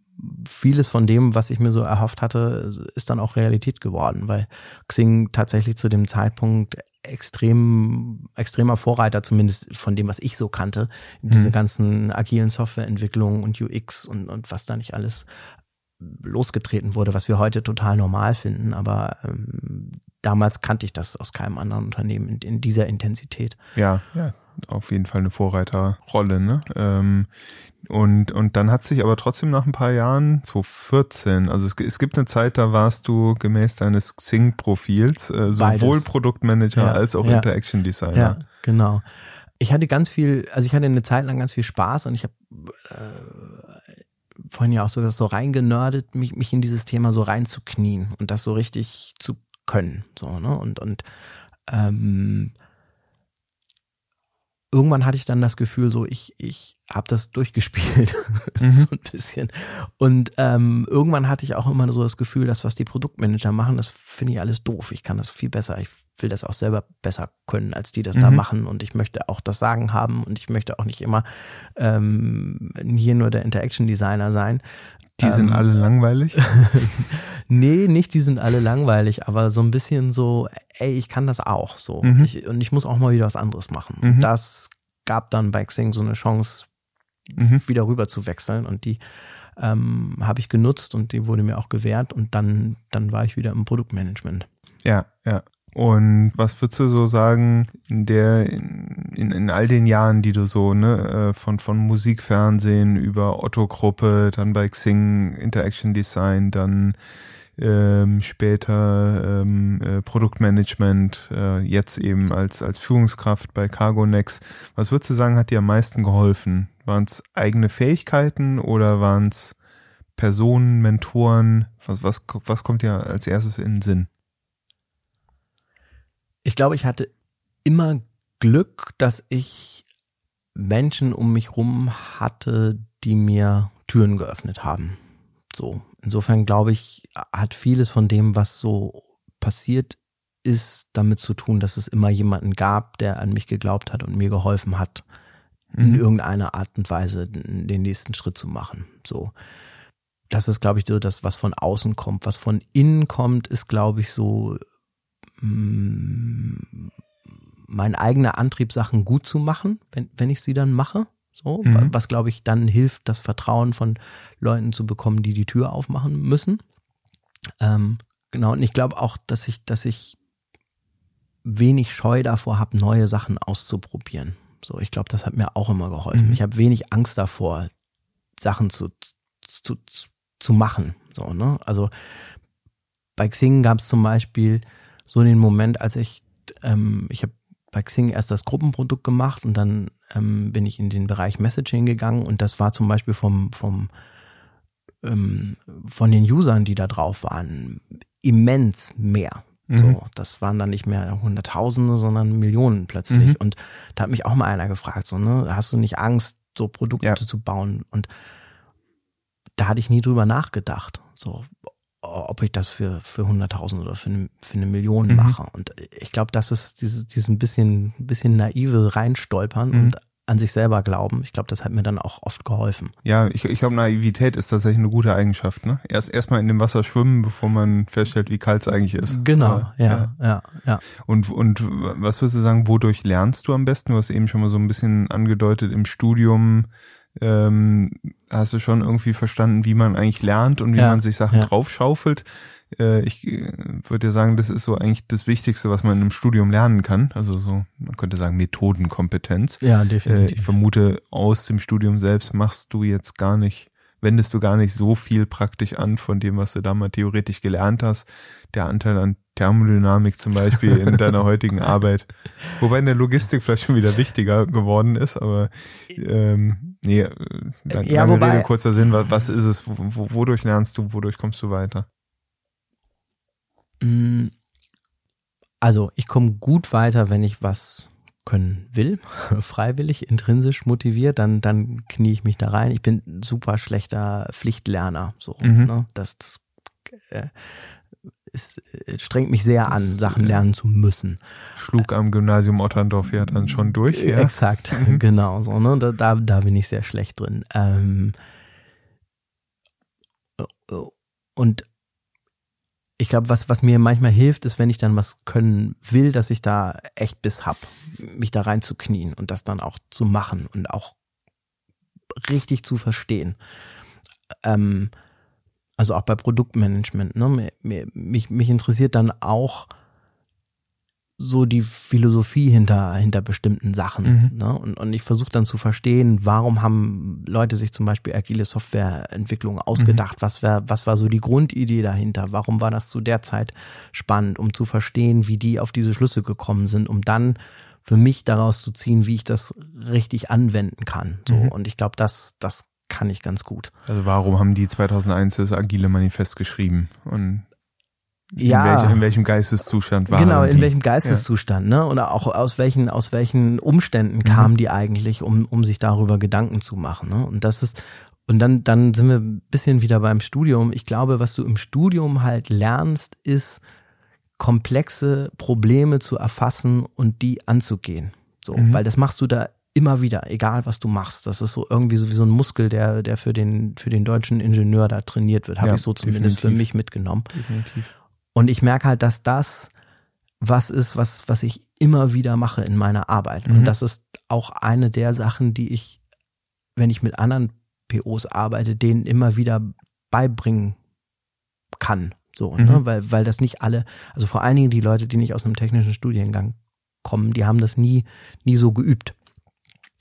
vieles von dem, was ich mir so erhofft hatte, ist dann auch Realität geworden, weil Xing tatsächlich zu dem Zeitpunkt extrem, extremer Vorreiter, zumindest von dem, was ich so kannte, in diese mhm. ganzen agilen Softwareentwicklungen und UX und, und was da nicht alles losgetreten wurde, was wir heute total normal finden, aber ähm, damals kannte ich das aus keinem anderen Unternehmen in, in dieser Intensität. Ja, ja, auf jeden Fall eine Vorreiterrolle, ne? Ähm, und, und dann hat sich aber trotzdem nach ein paar Jahren, 2014, also es, es gibt eine Zeit, da warst du gemäß deines Xing-Profils äh, sowohl Beides. Produktmanager ja, als auch ja. Interaction Designer. Ja, genau. Ich hatte ganz viel, also ich hatte eine Zeit lang ganz viel Spaß und ich habe äh, vorhin ja auch so, so reingenördet, mich, mich in dieses Thema so reinzuknien und das so richtig zu können. So, ne? Und, und ähm, irgendwann hatte ich dann das Gefühl, so ich, ich habe das durchgespielt, mhm. so ein bisschen. Und ähm, irgendwann hatte ich auch immer so das Gefühl, dass was die Produktmanager machen, das finde ich alles doof. Ich kann das viel besser. Ich will das auch selber besser können, als die das mhm. da machen. Und ich möchte auch das Sagen haben und ich möchte auch nicht immer ähm, hier nur der Interaction Designer sein. Die sind ähm, alle langweilig? nee, nicht die sind alle langweilig, aber so ein bisschen so, ey, ich kann das auch so. Mhm. Ich, und ich muss auch mal wieder was anderes machen. Mhm. Das gab dann bei Xing so eine Chance, mhm. wieder rüber zu wechseln. Und die ähm, habe ich genutzt und die wurde mir auch gewährt. Und dann, dann war ich wieder im Produktmanagement. Ja, ja. Und was würdest du so sagen in der in, in all den Jahren, die du so ne äh, von von Musikfernsehen über Otto Gruppe, dann bei Xing Interaction Design, dann ähm, später ähm, äh, Produktmanagement, äh, jetzt eben als, als Führungskraft bei CargoNex. Was würdest du sagen, hat dir am meisten geholfen? Waren es eigene Fähigkeiten oder waren es Personen, Mentoren? Was, was, was kommt dir als erstes in den Sinn? Ich glaube, ich hatte immer Glück, dass ich Menschen um mich rum hatte, die mir Türen geöffnet haben. So. Insofern glaube ich, hat vieles von dem, was so passiert ist, damit zu tun, dass es immer jemanden gab, der an mich geglaubt hat und mir geholfen hat, mhm. in irgendeiner Art und Weise den nächsten Schritt zu machen. So. Das ist, glaube ich, so das, was von außen kommt. Was von innen kommt, ist, glaube ich, so mein eigener Antrieb, Sachen gut zu machen, wenn, wenn ich sie dann mache. So, mhm. was glaube ich dann hilft, das Vertrauen von Leuten zu bekommen, die die Tür aufmachen müssen. Ähm, genau, und ich glaube auch, dass ich, dass ich wenig Scheu davor habe, neue Sachen auszuprobieren. So, ich glaube, das hat mir auch immer geholfen. Mhm. Ich habe wenig Angst davor, Sachen zu, zu, zu machen. So, ne? Also bei Xing gab es zum Beispiel so den Moment, als ich, ähm, ich habe bei Xing erst das Gruppenprodukt gemacht und dann ähm, bin ich in den Bereich Messaging gegangen und das war zum Beispiel vom, vom ähm, von den Usern, die da drauf waren, immens mehr. Mhm. So, das waren dann nicht mehr Hunderttausende, sondern Millionen plötzlich. Mhm. Und da hat mich auch mal einer gefragt, so, ne, hast du nicht Angst, so Produkte ja. zu bauen? Und da hatte ich nie drüber nachgedacht. So, ob ich das für für 100.000 oder für eine, für eine Million mhm. mache. Und ich glaube, das ist dieses, dieses ein bisschen, bisschen naive reinstolpern mhm. und an sich selber glauben. Ich glaube, das hat mir dann auch oft geholfen. Ja, ich, ich glaube, Naivität ist tatsächlich eine gute Eigenschaft. Ne? Erst erstmal in dem Wasser schwimmen, bevor man feststellt, wie kalt es eigentlich ist. Genau, ja, ja, ja, ja. Und und was würdest du sagen, wodurch lernst du am besten? Du hast eben schon mal so ein bisschen angedeutet im Studium ähm, hast du schon irgendwie verstanden, wie man eigentlich lernt und wie ja, man sich Sachen ja. draufschaufelt. Äh, ich äh, würde sagen, das ist so eigentlich das Wichtigste, was man im Studium lernen kann. Also so, man könnte sagen, Methodenkompetenz. Ja, definitiv. Äh, ich vermute, aus dem Studium selbst machst du jetzt gar nicht wendest du gar nicht so viel praktisch an von dem, was du da mal theoretisch gelernt hast. Der Anteil an Thermodynamik zum Beispiel in deiner heutigen Arbeit. Wobei in der Logistik vielleicht schon wieder wichtiger geworden ist, aber ähm, nee, dann, ja, lange wobei, Rede, kurzer Sinn, was, was ist es, wo, wodurch lernst du, wodurch kommst du weiter? Mm, also ich komme gut weiter, wenn ich was können will, freiwillig, intrinsisch motiviert, dann, dann knie ich mich da rein. Ich bin super schlechter Pflichtlerner. So, mhm. ne? Das, das äh, es strengt mich sehr an, Sachen lernen zu müssen. Schlug am Gymnasium Otterndorf ja dann schon durch, ja. Exakt, mhm. genau so. Ne? Da, da, da bin ich sehr schlecht drin. Ähm, und ich glaube, was, was mir manchmal hilft, ist, wenn ich dann was können will, dass ich da echt Biss hab, mich da reinzuknien und das dann auch zu machen und auch richtig zu verstehen. Ähm, also auch bei Produktmanagement. Ne? Mich, mich interessiert dann auch so die Philosophie hinter, hinter bestimmten Sachen. Mhm. Ne? Und, und ich versuche dann zu verstehen, warum haben Leute sich zum Beispiel agile Softwareentwicklung ausgedacht? Mhm. Was, wär, was war so die Grundidee dahinter? Warum war das zu der Zeit spannend, um zu verstehen, wie die auf diese Schlüsse gekommen sind, um dann für mich daraus zu ziehen, wie ich das richtig anwenden kann. So. Mhm. Und ich glaube, das, das kann ich ganz gut. Also warum haben die 2001 das agile Manifest geschrieben? Und ja. In, welch, in welchem Geisteszustand waren Genau, in die? welchem Geisteszustand, ja. ne? Oder auch aus welchen, aus welchen Umständen mhm. kamen die eigentlich, um, um sich darüber Gedanken zu machen, ne? Und das ist, und dann, dann sind wir ein bisschen wieder beim Studium. Ich glaube, was du im Studium halt lernst, ist, komplexe Probleme zu erfassen und die anzugehen. So, mhm. weil das machst du da immer wieder, egal was du machst. Das ist so irgendwie so wie so ein Muskel, der, der für den, für den deutschen Ingenieur da trainiert wird. Habe ja, ich so zumindest definitiv. für mich mitgenommen. Definitiv. Und ich merke halt, dass das was ist, was, was ich immer wieder mache in meiner Arbeit. Mhm. Und das ist auch eine der Sachen, die ich, wenn ich mit anderen POs arbeite, denen immer wieder beibringen kann. So, ne? mhm. ne? weil, weil das nicht alle, also vor allen Dingen die Leute, die nicht aus einem technischen Studiengang kommen, die haben das nie, nie so geübt.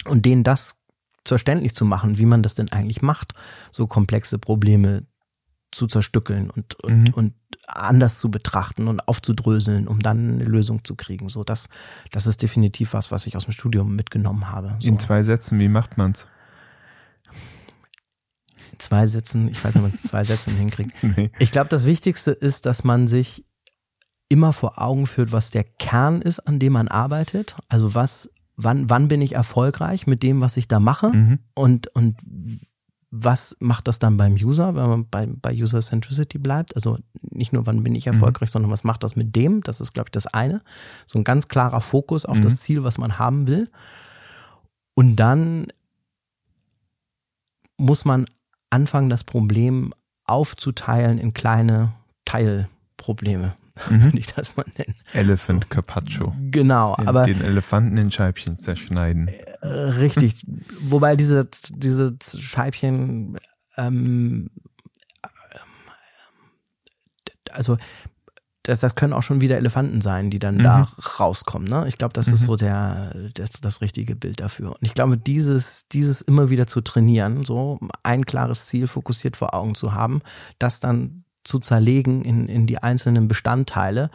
Und denen das verständlich zu machen, wie man das denn eigentlich macht, so komplexe Probleme zu zerstückeln und, und, Mhm. und anders zu betrachten und aufzudröseln, um dann eine Lösung zu kriegen. So, das, das ist definitiv was, was ich aus dem Studium mitgenommen habe. So. In zwei Sätzen, wie macht man's? zwei Sätzen, ich weiß nicht, ob man es in zwei Sätzen hinkriegt. Nee. Ich glaube, das Wichtigste ist, dass man sich immer vor Augen führt, was der Kern ist, an dem man arbeitet. Also was, wann, wann bin ich erfolgreich mit dem, was ich da mache? Mhm. Und, und was macht das dann beim User, wenn man bei, bei User Centricity bleibt? Also nicht nur, wann bin ich erfolgreich, sondern was macht das mit dem? Das ist, glaube ich, das eine. So ein ganz klarer Fokus auf Mhm. das Ziel, was man haben will. Und dann muss man anfangen, das Problem aufzuteilen in kleine Teilprobleme, Mhm. würde ich das mal nennen. Elephant Carpaccio. Genau, Den, aber den Elefanten in Scheibchen zerschneiden. äh, richtig. Wobei diese, diese Scheibchen, ähm, also das, das können auch schon wieder Elefanten sein, die dann da rauskommen. Ne? Ich glaube, das ist Mhm. so der das, das richtige Bild dafür. Und ich glaube, dieses dieses immer wieder zu trainieren, so ein klares Ziel fokussiert vor Augen zu haben, das dann zu zerlegen in in die einzelnen Bestandteile,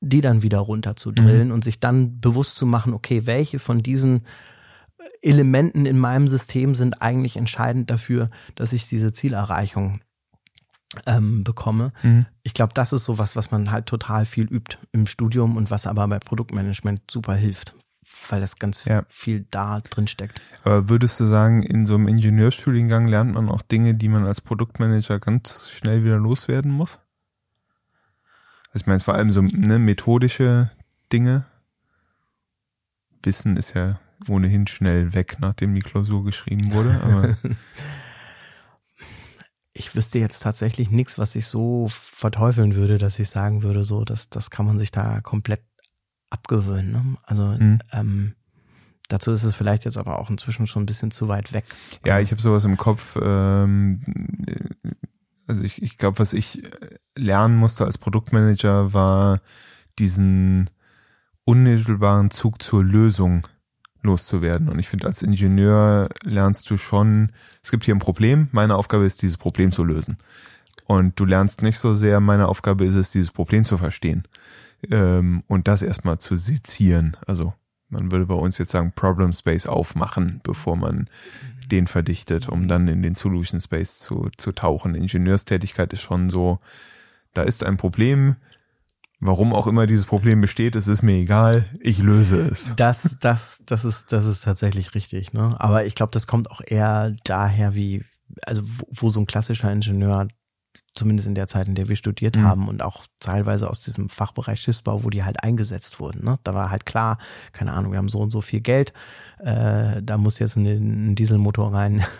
die dann wieder runter zu drillen und sich dann bewusst zu machen, okay, welche von diesen Elementen in meinem System sind eigentlich entscheidend dafür, dass ich diese Zielerreichung ähm, bekomme. Mhm. Ich glaube, das ist sowas, was man halt total viel übt im Studium und was aber bei Produktmanagement super hilft, weil das ganz Ja. viel da drin steckt. Aber würdest du sagen, in so einem Ingenieurstudiengang lernt man auch Dinge, die man als Produktmanager ganz schnell wieder loswerden muss? Also ich meine, vor allem so ne, methodische Dinge. Wissen ist ja ohnehin schnell weg, nachdem die Klausur geschrieben wurde. Aber Ich wüsste jetzt tatsächlich nichts, was ich so verteufeln würde, dass ich sagen würde, so, das, das kann man sich da komplett abgewöhnen. Ne? Also Mhm. ähm, dazu ist es vielleicht jetzt aber auch inzwischen schon ein bisschen zu weit weg. ja, ich habe sowas im Kopf. Ähm, äh, also ich, ich glaube, was ich lernen musste als Produktmanager war diesen unmittelbaren Zug zur Lösung loszuwerden. Und ich finde, als Ingenieur lernst du schon, es gibt hier ein Problem, meine Aufgabe ist, dieses Problem zu lösen. Und du lernst nicht so sehr, meine Aufgabe ist es, dieses Problem zu verstehen. Ähm, und das erstmal zu sezieren. Also man würde bei uns jetzt sagen, Problem Space aufmachen, bevor man den verdichtet, um dann in den Solution Space zu, zu tauchen. Ingenieurstätigkeit ist schon so, da ist ein Problem, warum auch immer dieses Problem besteht, es ist mir egal, ich löse es. Das, das, das ist, das ist tatsächlich richtig, ne? Aber ich glaube, das kommt auch eher daher, wie, also wo, wo so ein klassischer Ingenieur, zumindest in der Zeit, in der wir studiert Mhm. haben und auch teilweise aus diesem Fachbereich Schiffsbau, wo die halt eingesetzt wurden, ne? Da war halt klar, keine Ahnung, wir haben so und so viel Geld, äh, da muss jetzt ein, ein Dieselmotor rein.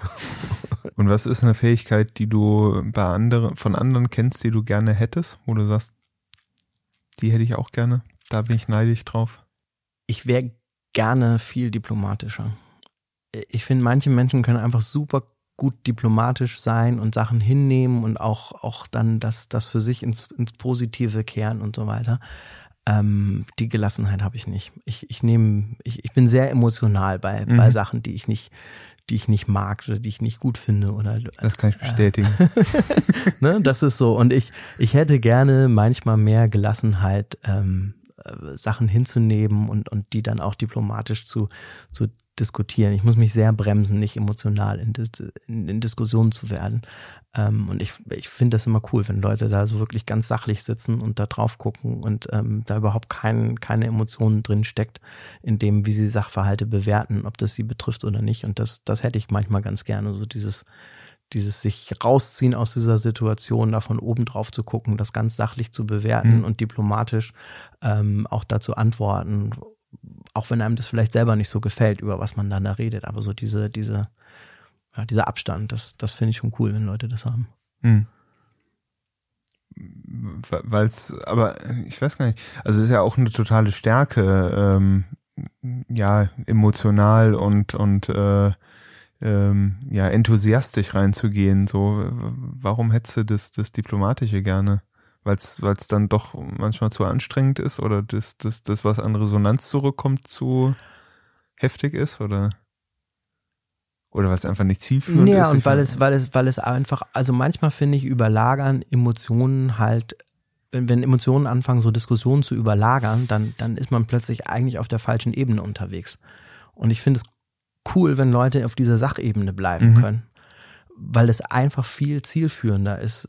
Und was ist eine Fähigkeit, die du bei anderen, von anderen kennst, die du gerne hättest, wo du sagst, die hätte ich auch gerne, da bin ich neidisch drauf. ich wäre gerne viel diplomatischer. Ich finde, manche Menschen können einfach super gut diplomatisch sein und Sachen hinnehmen und auch, auch dann das, das für sich ins, ins Positive kehren und so weiter. Ähm, die Gelassenheit habe ich nicht. Ich, ich nehme, ich, ich bin sehr emotional bei, Mhm. bei Sachen, die ich nicht, die ich nicht mag oder die ich nicht gut finde oder Das kann ich bestätigen. ne, das ist so. Und ich, ich hätte gerne manchmal mehr Gelassenheit, ähm, äh, Sachen hinzunehmen und, und die dann auch diplomatisch zu, zu diskutieren. Ich muss mich sehr bremsen, nicht emotional in, in, in Diskussionen zu werden. Ähm, und ich, ich finde das immer cool, wenn Leute da so wirklich ganz sachlich sitzen und da drauf gucken und ähm, da überhaupt kein, keine Emotionen drin steckt, in dem, wie sie Sachverhalte bewerten, ob das sie betrifft oder nicht. Und das, das hätte ich manchmal ganz gerne, so dieses, dieses sich rausziehen aus dieser Situation, da von oben drauf zu gucken, das ganz sachlich zu bewerten Mhm. und diplomatisch ähm, auch dazu antworten, auch wenn einem das vielleicht selber nicht so gefällt, über was man dann da redet. Aber so diese, diese, ja, dieser Abstand, das, das finde ich schon cool, wenn Leute das haben. Hm. Weil es, aber ich weiß gar nicht, also es ist ja auch eine totale Stärke, ähm, ja, emotional und und äh, ähm, ja, enthusiastisch reinzugehen. So, warum hättest du das, das Diplomatische gerne? Weil es dann doch manchmal zu anstrengend ist oder das, das, das, was an Resonanz zurückkommt, zu heftig ist? Oder Oder weil es einfach nicht zielführend ja, ist? und Ich weil es, weil es, weil es einfach, also manchmal finde ich, überlagern Emotionen halt, wenn, wenn Emotionen anfangen, so Diskussionen zu überlagern, dann, dann ist man plötzlich eigentlich auf der falschen Ebene unterwegs. Und ich finde es cool, wenn Leute auf dieser Sachebene bleiben Mhm. können, weil es einfach viel zielführender ist,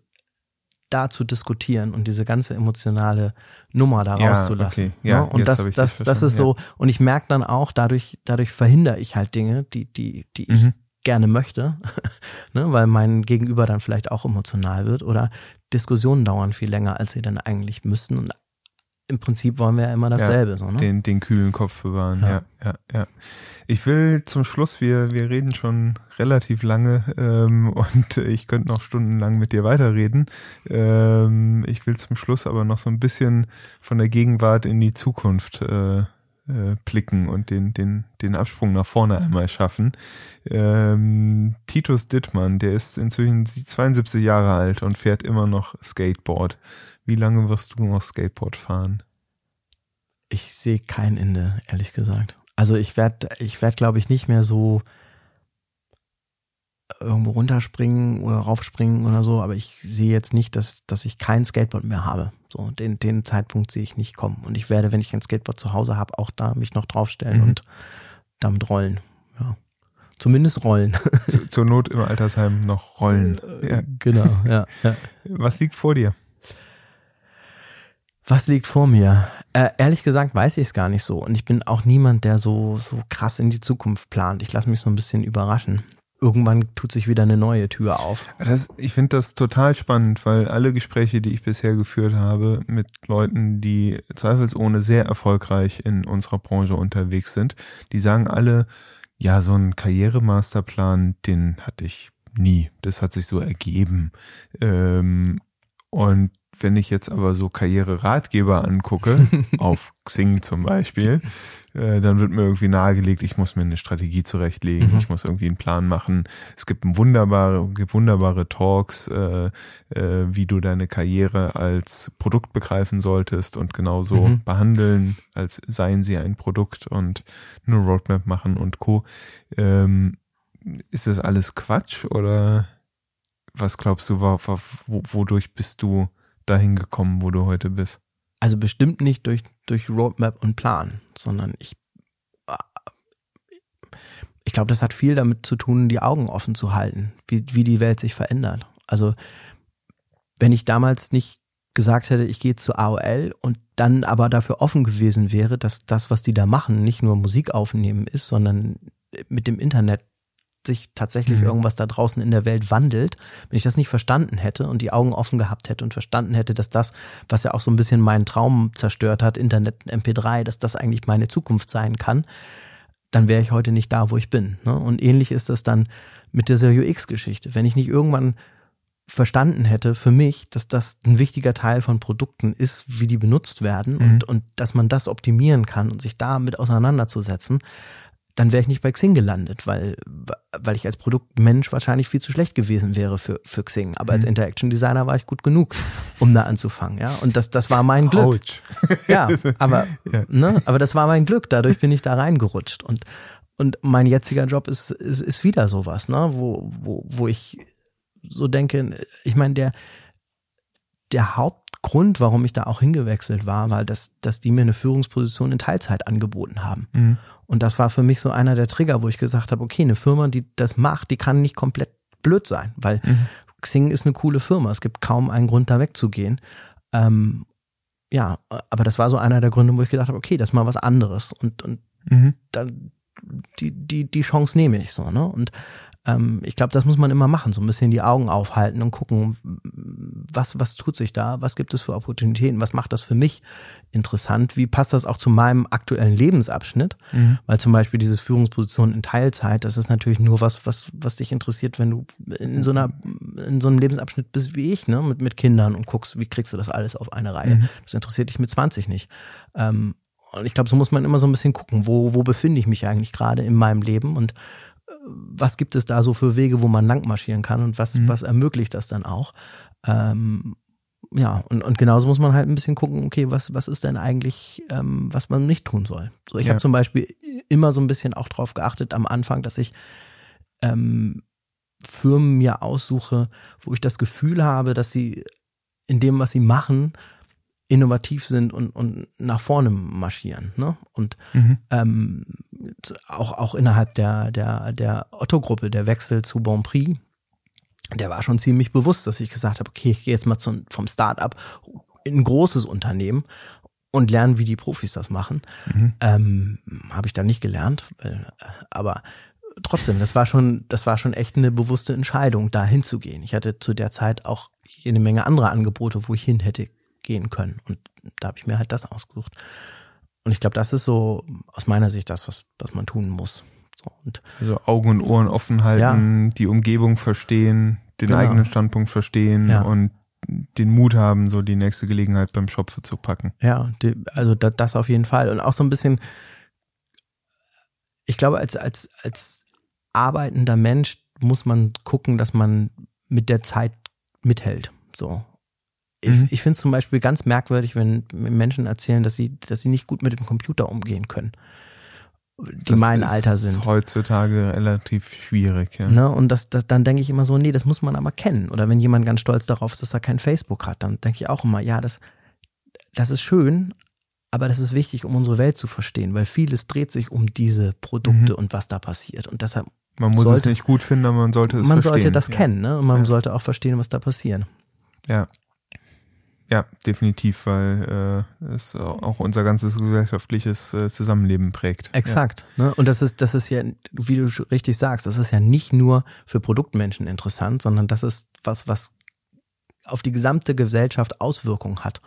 da zu diskutieren und diese ganze emotionale Nummer da Ja, rauszulassen. okay. Ja, Ne? und das, ich das, das ist verstanden, so, und ich merke dann auch, dadurch, dadurch verhindere ich halt Dinge, die, die, die ich Mhm. gerne möchte, ne, weil mein Gegenüber dann vielleicht auch emotional wird oder Diskussionen dauern viel länger, als sie dann eigentlich müssten. Und im Prinzip wollen wir ja immer dasselbe. so, ne? den, den kühlen Kopf bewahren. Ja. Ja. ja, ja, Ich will zum Schluss, wir, wir reden schon relativ lange ähm, und ich könnte noch stundenlang mit dir weiterreden. Ähm, ich will zum Schluss aber noch so ein bisschen von der Gegenwart in die Zukunft äh, äh, blicken und den, den, den Absprung nach vorne einmal schaffen. Ähm, Titus Dittmann, der ist inzwischen 72 Jahre alt und fährt immer noch Skateboard. Wie lange wirst du noch Skateboard fahren? Ich sehe kein Ende, ehrlich gesagt. Also ich werde, ich werde, glaube ich, nicht mehr so irgendwo runterspringen oder raufspringen oder so, aber ich sehe jetzt nicht, dass, dass ich kein Skateboard mehr habe. So, den, den Zeitpunkt sehe ich nicht kommen. Und ich werde, wenn ich ein Skateboard zu Hause habe, auch da mich noch draufstellen Mhm. und damit rollen. Ja. Zumindest rollen. Zu, zur Not im Altersheim noch rollen. Ja. genau, ja, ja. Was liegt vor dir? Was liegt vor mir? Äh, ehrlich gesagt weiß ich es gar nicht so. Und ich bin auch niemand, der so, so krass in die Zukunft plant. Ich lasse mich so ein bisschen überraschen. Irgendwann tut sich wieder eine neue Tür auf. Das, ich finde das total spannend, weil alle Gespräche, die ich bisher geführt habe mit Leuten, die zweifelsohne sehr erfolgreich in unserer Branche unterwegs sind, die sagen alle, ja, so ein Karrieremasterplan, den hatte ich nie. Das hat sich so ergeben. Ähm, und wenn ich jetzt aber so Karriereratgeber angucke, auf Xing zum Beispiel, äh, dann wird mir irgendwie nahegelegt, ich muss mir eine Strategie zurechtlegen, Mhm. ich muss irgendwie einen Plan machen. Es gibt wunderbare, gibt wunderbare Talks, äh, äh, wie du deine Karriere als Produkt begreifen solltest und genauso Mhm. behandeln, als seien sie ein Produkt und eine Roadmap machen und Co. Ähm, ist das alles Quatsch oder was glaubst du, wodurch bist du dahin gekommen, wo du heute bist? Also bestimmt nicht durch, durch Roadmap und Plan, sondern ich, ich glaube, das hat viel damit zu tun, die Augen offen zu halten, wie, wie die Welt sich verändert. Also, wenn ich damals nicht gesagt hätte, ich gehe zu AOL und dann aber dafür offen gewesen wäre, dass das, was die da machen, nicht nur Musik aufnehmen ist, sondern mit dem Internet sich tatsächlich Mhm. irgendwas da draußen in der Welt wandelt, wenn ich das nicht verstanden hätte und die Augen offen gehabt hätte und verstanden hätte, dass das, was ja auch so ein bisschen meinen Traum zerstört hat, Internet, MP3, dass das eigentlich meine Zukunft sein kann, dann wäre ich heute nicht da, wo ich bin. Ne? Und ähnlich ist das dann mit dieser UX-Geschichte. Wenn ich nicht irgendwann verstanden hätte für mich, dass das ein wichtiger Teil von Produkten ist, wie die benutzt werden Mhm. und, und dass man das optimieren kann und sich damit auseinanderzusetzen, dann wäre ich nicht bei Xing gelandet, weil, weil ich als Produktmensch wahrscheinlich viel zu schlecht gewesen wäre für, für Xing. Aber als Mhm. Interaction Designer war ich gut genug, um da anzufangen, ja. Und das, das war mein Glück. Autsch. Ja, aber, Ja. ne, aber das war mein Glück. Dadurch bin ich da reingerutscht. Und, und mein jetziger Job ist, ist, ist wieder sowas, ne, wo, wo, wo ich so denke, ich meine, der, der Hauptgrund, warum ich da auch hingewechselt war, war, dass, dass die mir eine Führungsposition in Teilzeit angeboten haben. Mhm. Und das war für mich so einer der Trigger, wo ich gesagt habe, okay, eine Firma, die das macht, die kann nicht komplett blöd sein, weil Mhm. Xing ist eine coole Firma. Es gibt kaum einen Grund, da wegzugehen. Ähm, ja, aber das war so einer der Gründe, wo ich gedacht habe, okay, das ist mal was anderes. Und, und Mhm. dann die, die, die Chance nehme ich so, ne? Und ähm, ich glaube, das muss man immer machen, so ein bisschen die Augen aufhalten und gucken, was, was tut sich da, was gibt es für Opportunitäten, was macht das für mich interessant, wie passt das auch zu meinem aktuellen Lebensabschnitt, Mhm. weil zum Beispiel dieses Führungsposition in Teilzeit, das ist natürlich nur was, was, was dich interessiert, wenn du in so einer, in so einem Lebensabschnitt bist wie ich, ne, mit, mit Kindern und guckst, wie kriegst du das alles auf eine Reihe. Mhm. Das interessiert dich mit 20 nicht. Ähm, und ich glaube, so muss man immer so ein bisschen gucken, wo, wo befinde ich mich eigentlich gerade in meinem Leben und was gibt es da so für Wege, wo man lang marschieren kann und was, Mhm. was ermöglicht das dann auch? Ähm, ja, und, und genauso muss man halt ein bisschen gucken, okay, was, was ist denn eigentlich, ähm, was man nicht tun soll. So, ich Ja. habe zum Beispiel immer so ein bisschen auch drauf geachtet am Anfang, dass ich ähm, Firmen mir aussuche, wo ich das Gefühl habe, dass sie in dem, was sie machen, innovativ sind und, und nach vorne marschieren. Ne? Und mhm. ähm, auch, auch innerhalb der, der, der Otto-Gruppe, der Wechsel zu Bonprix, der war schon ziemlich bewusst, dass ich gesagt habe, okay, ich gehe jetzt mal zum, vom Start-up in ein großes Unternehmen und lerne, wie die Profis das machen. Mhm. Ähm, habe ich da nicht gelernt, weil, äh, aber trotzdem, das war schon, das war schon echt eine bewusste Entscheidung, da hinzugehen. Ich hatte zu der Zeit auch jede Menge andere Angebote, wo ich hin hätte gehen können. Und da habe ich mir halt das ausgesucht. Und ich glaube, das ist so aus meiner Sicht das, was, was man tun muss. So, und also Augen und Ohren offen halten, ja. die Umgebung verstehen, den genau. eigenen Standpunkt verstehen ja. und den Mut haben, so die nächste Gelegenheit beim Schopfe zu packen. Ja, die, also das, das auf jeden Fall. Und auch so ein bisschen, ich glaube, als, als, als arbeitender Mensch muss man gucken, dass man mit der Zeit mithält. So. Ich, mhm. ich finde es zum Beispiel ganz merkwürdig, wenn Menschen erzählen, dass sie, dass sie nicht gut mit dem Computer umgehen können. Die das mein Alter sind. Ist heutzutage relativ schwierig, ja. Ne? Und das, das, dann denke ich immer so, nee, das muss man aber kennen. Oder wenn jemand ganz stolz darauf ist, dass er kein Facebook hat, dann denke ich auch immer, ja, das, das ist schön, aber das ist wichtig, um unsere Welt zu verstehen, weil vieles dreht sich um diese Produkte mhm. und was da passiert. Und deshalb man muss sollte, es nicht gut finden, aber man sollte es man verstehen. Man sollte das ja. kennen, ne? Und man ja. sollte auch verstehen, was da passiert. Ja. Ja, definitiv, weil äh, es auch unser ganzes gesellschaftliches äh, Zusammenleben prägt. Exakt. Ja. Ne? Und das ist, das ist ja, wie du richtig sagst, das ist ja nicht nur für Produktmenschen interessant, sondern das ist was, was auf die gesamte Gesellschaft Auswirkungen hat.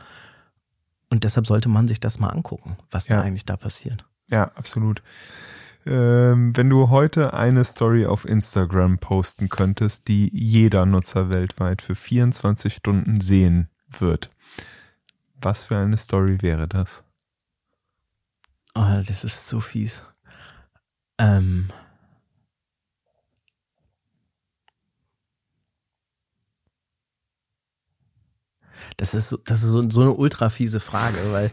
Und deshalb sollte man sich das mal angucken, was ja. da eigentlich da passiert. Ja, absolut. Ähm, wenn du heute eine Story auf Instagram posten könntest, die jeder Nutzer weltweit für 24 Stunden sehen wird, was für eine Story wäre das? Oh, das ist so fies. Ähm. Das ist so, das ist so, so eine ultra fiese Frage, weil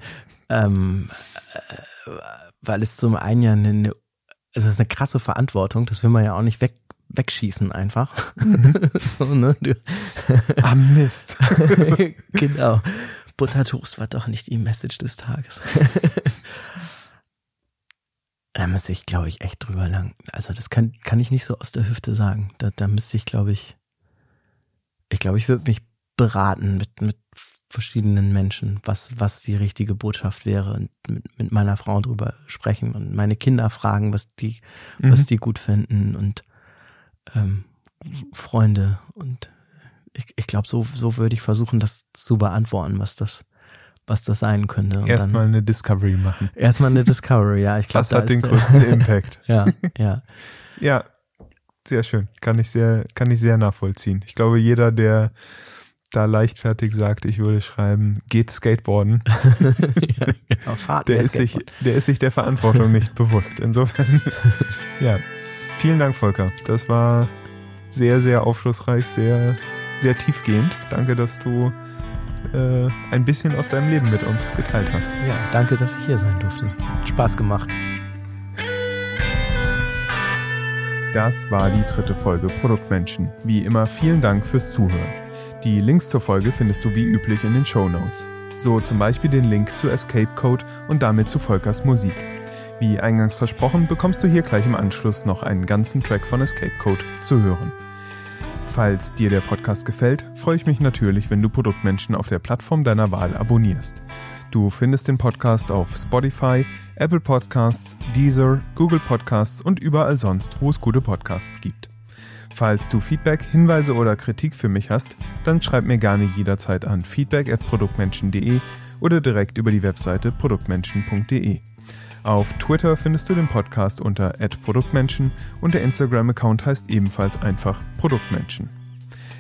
ähm, äh, weil es zum einen ja eine es ist eine krasse Verantwortung, das will man ja auch nicht weg, wegschießen einfach. Mhm. so, ne? Ah, Mist. genau. Buttertoast war doch nicht die Message des Tages. da müsste ich, glaube ich, echt drüber lang. Also das kann, kann ich nicht so aus der Hüfte sagen. Da, da müsste ich, glaube ich, ich glaube, ich würde mich beraten mit, mit verschiedenen Menschen, was, was die richtige Botschaft wäre und mit, mit meiner Frau drüber sprechen und meine Kinder fragen, was die, mhm. was die gut finden und ähm, Freunde und ich, ich glaube, so, so würde ich versuchen, das zu beantworten, was das, was das sein könnte. Erstmal eine Discovery machen. Erstmal eine Discovery, ja. Ich glaub, das da hat den größten Impact. ja, ja. Ja, sehr schön. Kann ich sehr, kann ich sehr nachvollziehen. Ich glaube, jeder, der da leichtfertig sagt, ich würde schreiben, geht Skateboarden. ja, genau, der, ist sich, der ist sich der Verantwortung nicht bewusst. Insofern, ja. Vielen Dank, Volker. Das war sehr, sehr aufschlussreich, sehr, sehr tiefgehend. Danke, dass du äh, ein bisschen aus deinem Leben mit uns geteilt hast. Ja, danke, dass ich hier sein durfte. Spaß gemacht. Das war die dritte Folge Produktmenschen. Wie immer vielen Dank fürs Zuhören. Die Links zur Folge findest du wie üblich in den Show Notes. So zum Beispiel den Link zu Escape Code und damit zu Volkers Musik. Wie eingangs versprochen, bekommst du hier gleich im Anschluss noch einen ganzen Track von Escape Code zu hören. Falls dir der Podcast gefällt, freue ich mich natürlich, wenn du Produktmenschen auf der Plattform deiner Wahl abonnierst. Du findest den Podcast auf Spotify, Apple Podcasts, Deezer, Google Podcasts und überall sonst, wo es gute Podcasts gibt. Falls du Feedback, Hinweise oder Kritik für mich hast, dann schreib mir gerne jederzeit an feedback@produktmenschen.de oder direkt über die Webseite produktmenschen.de. Auf Twitter findest du den Podcast unter @produktmenschen und der Instagram-Account heißt ebenfalls einfach Produktmenschen.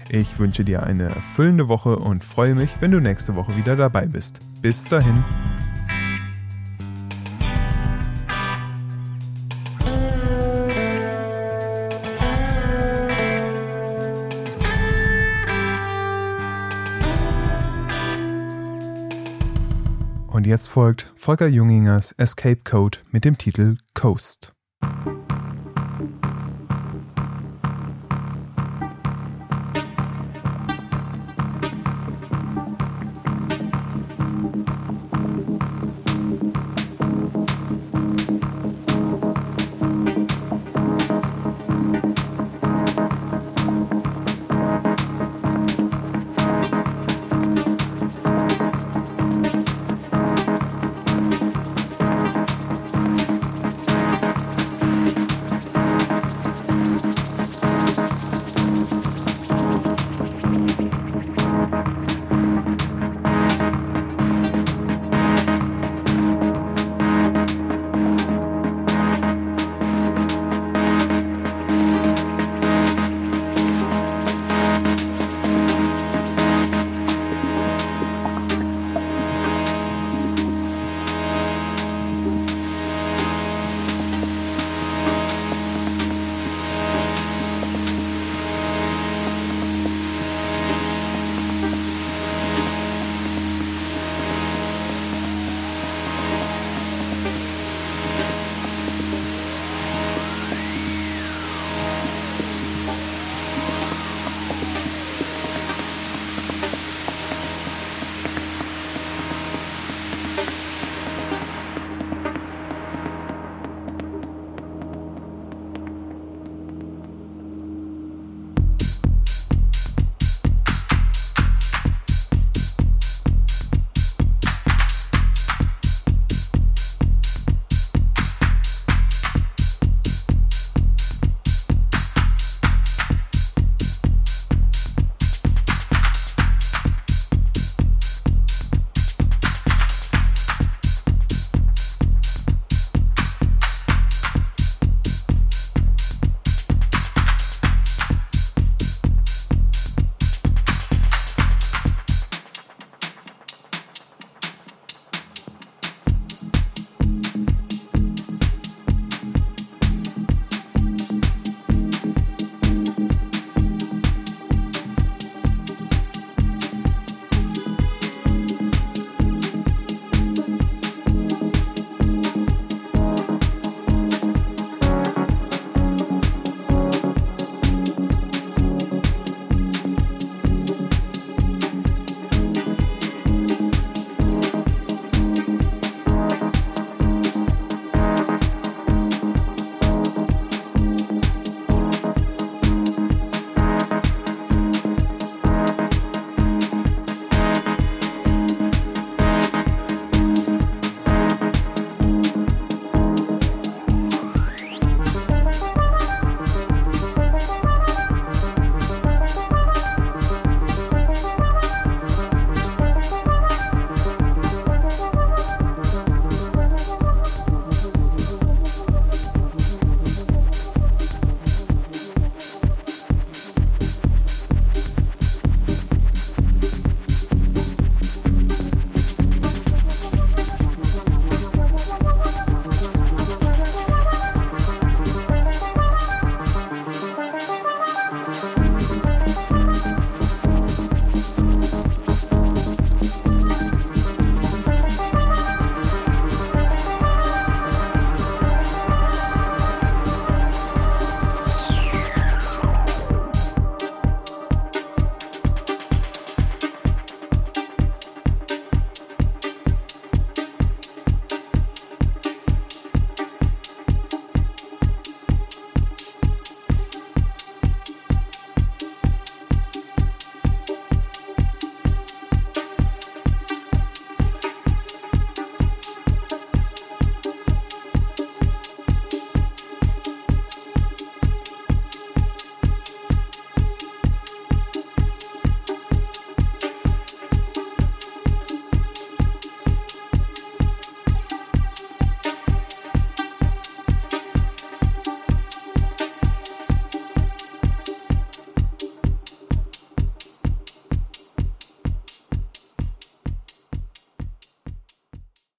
Ich wünsche dir eine erfüllende Woche und freue mich, wenn du nächste Woche wieder dabei bist. Bis dahin. Und jetzt folgt Volker Jungingers Escape Code mit dem Titel Coast.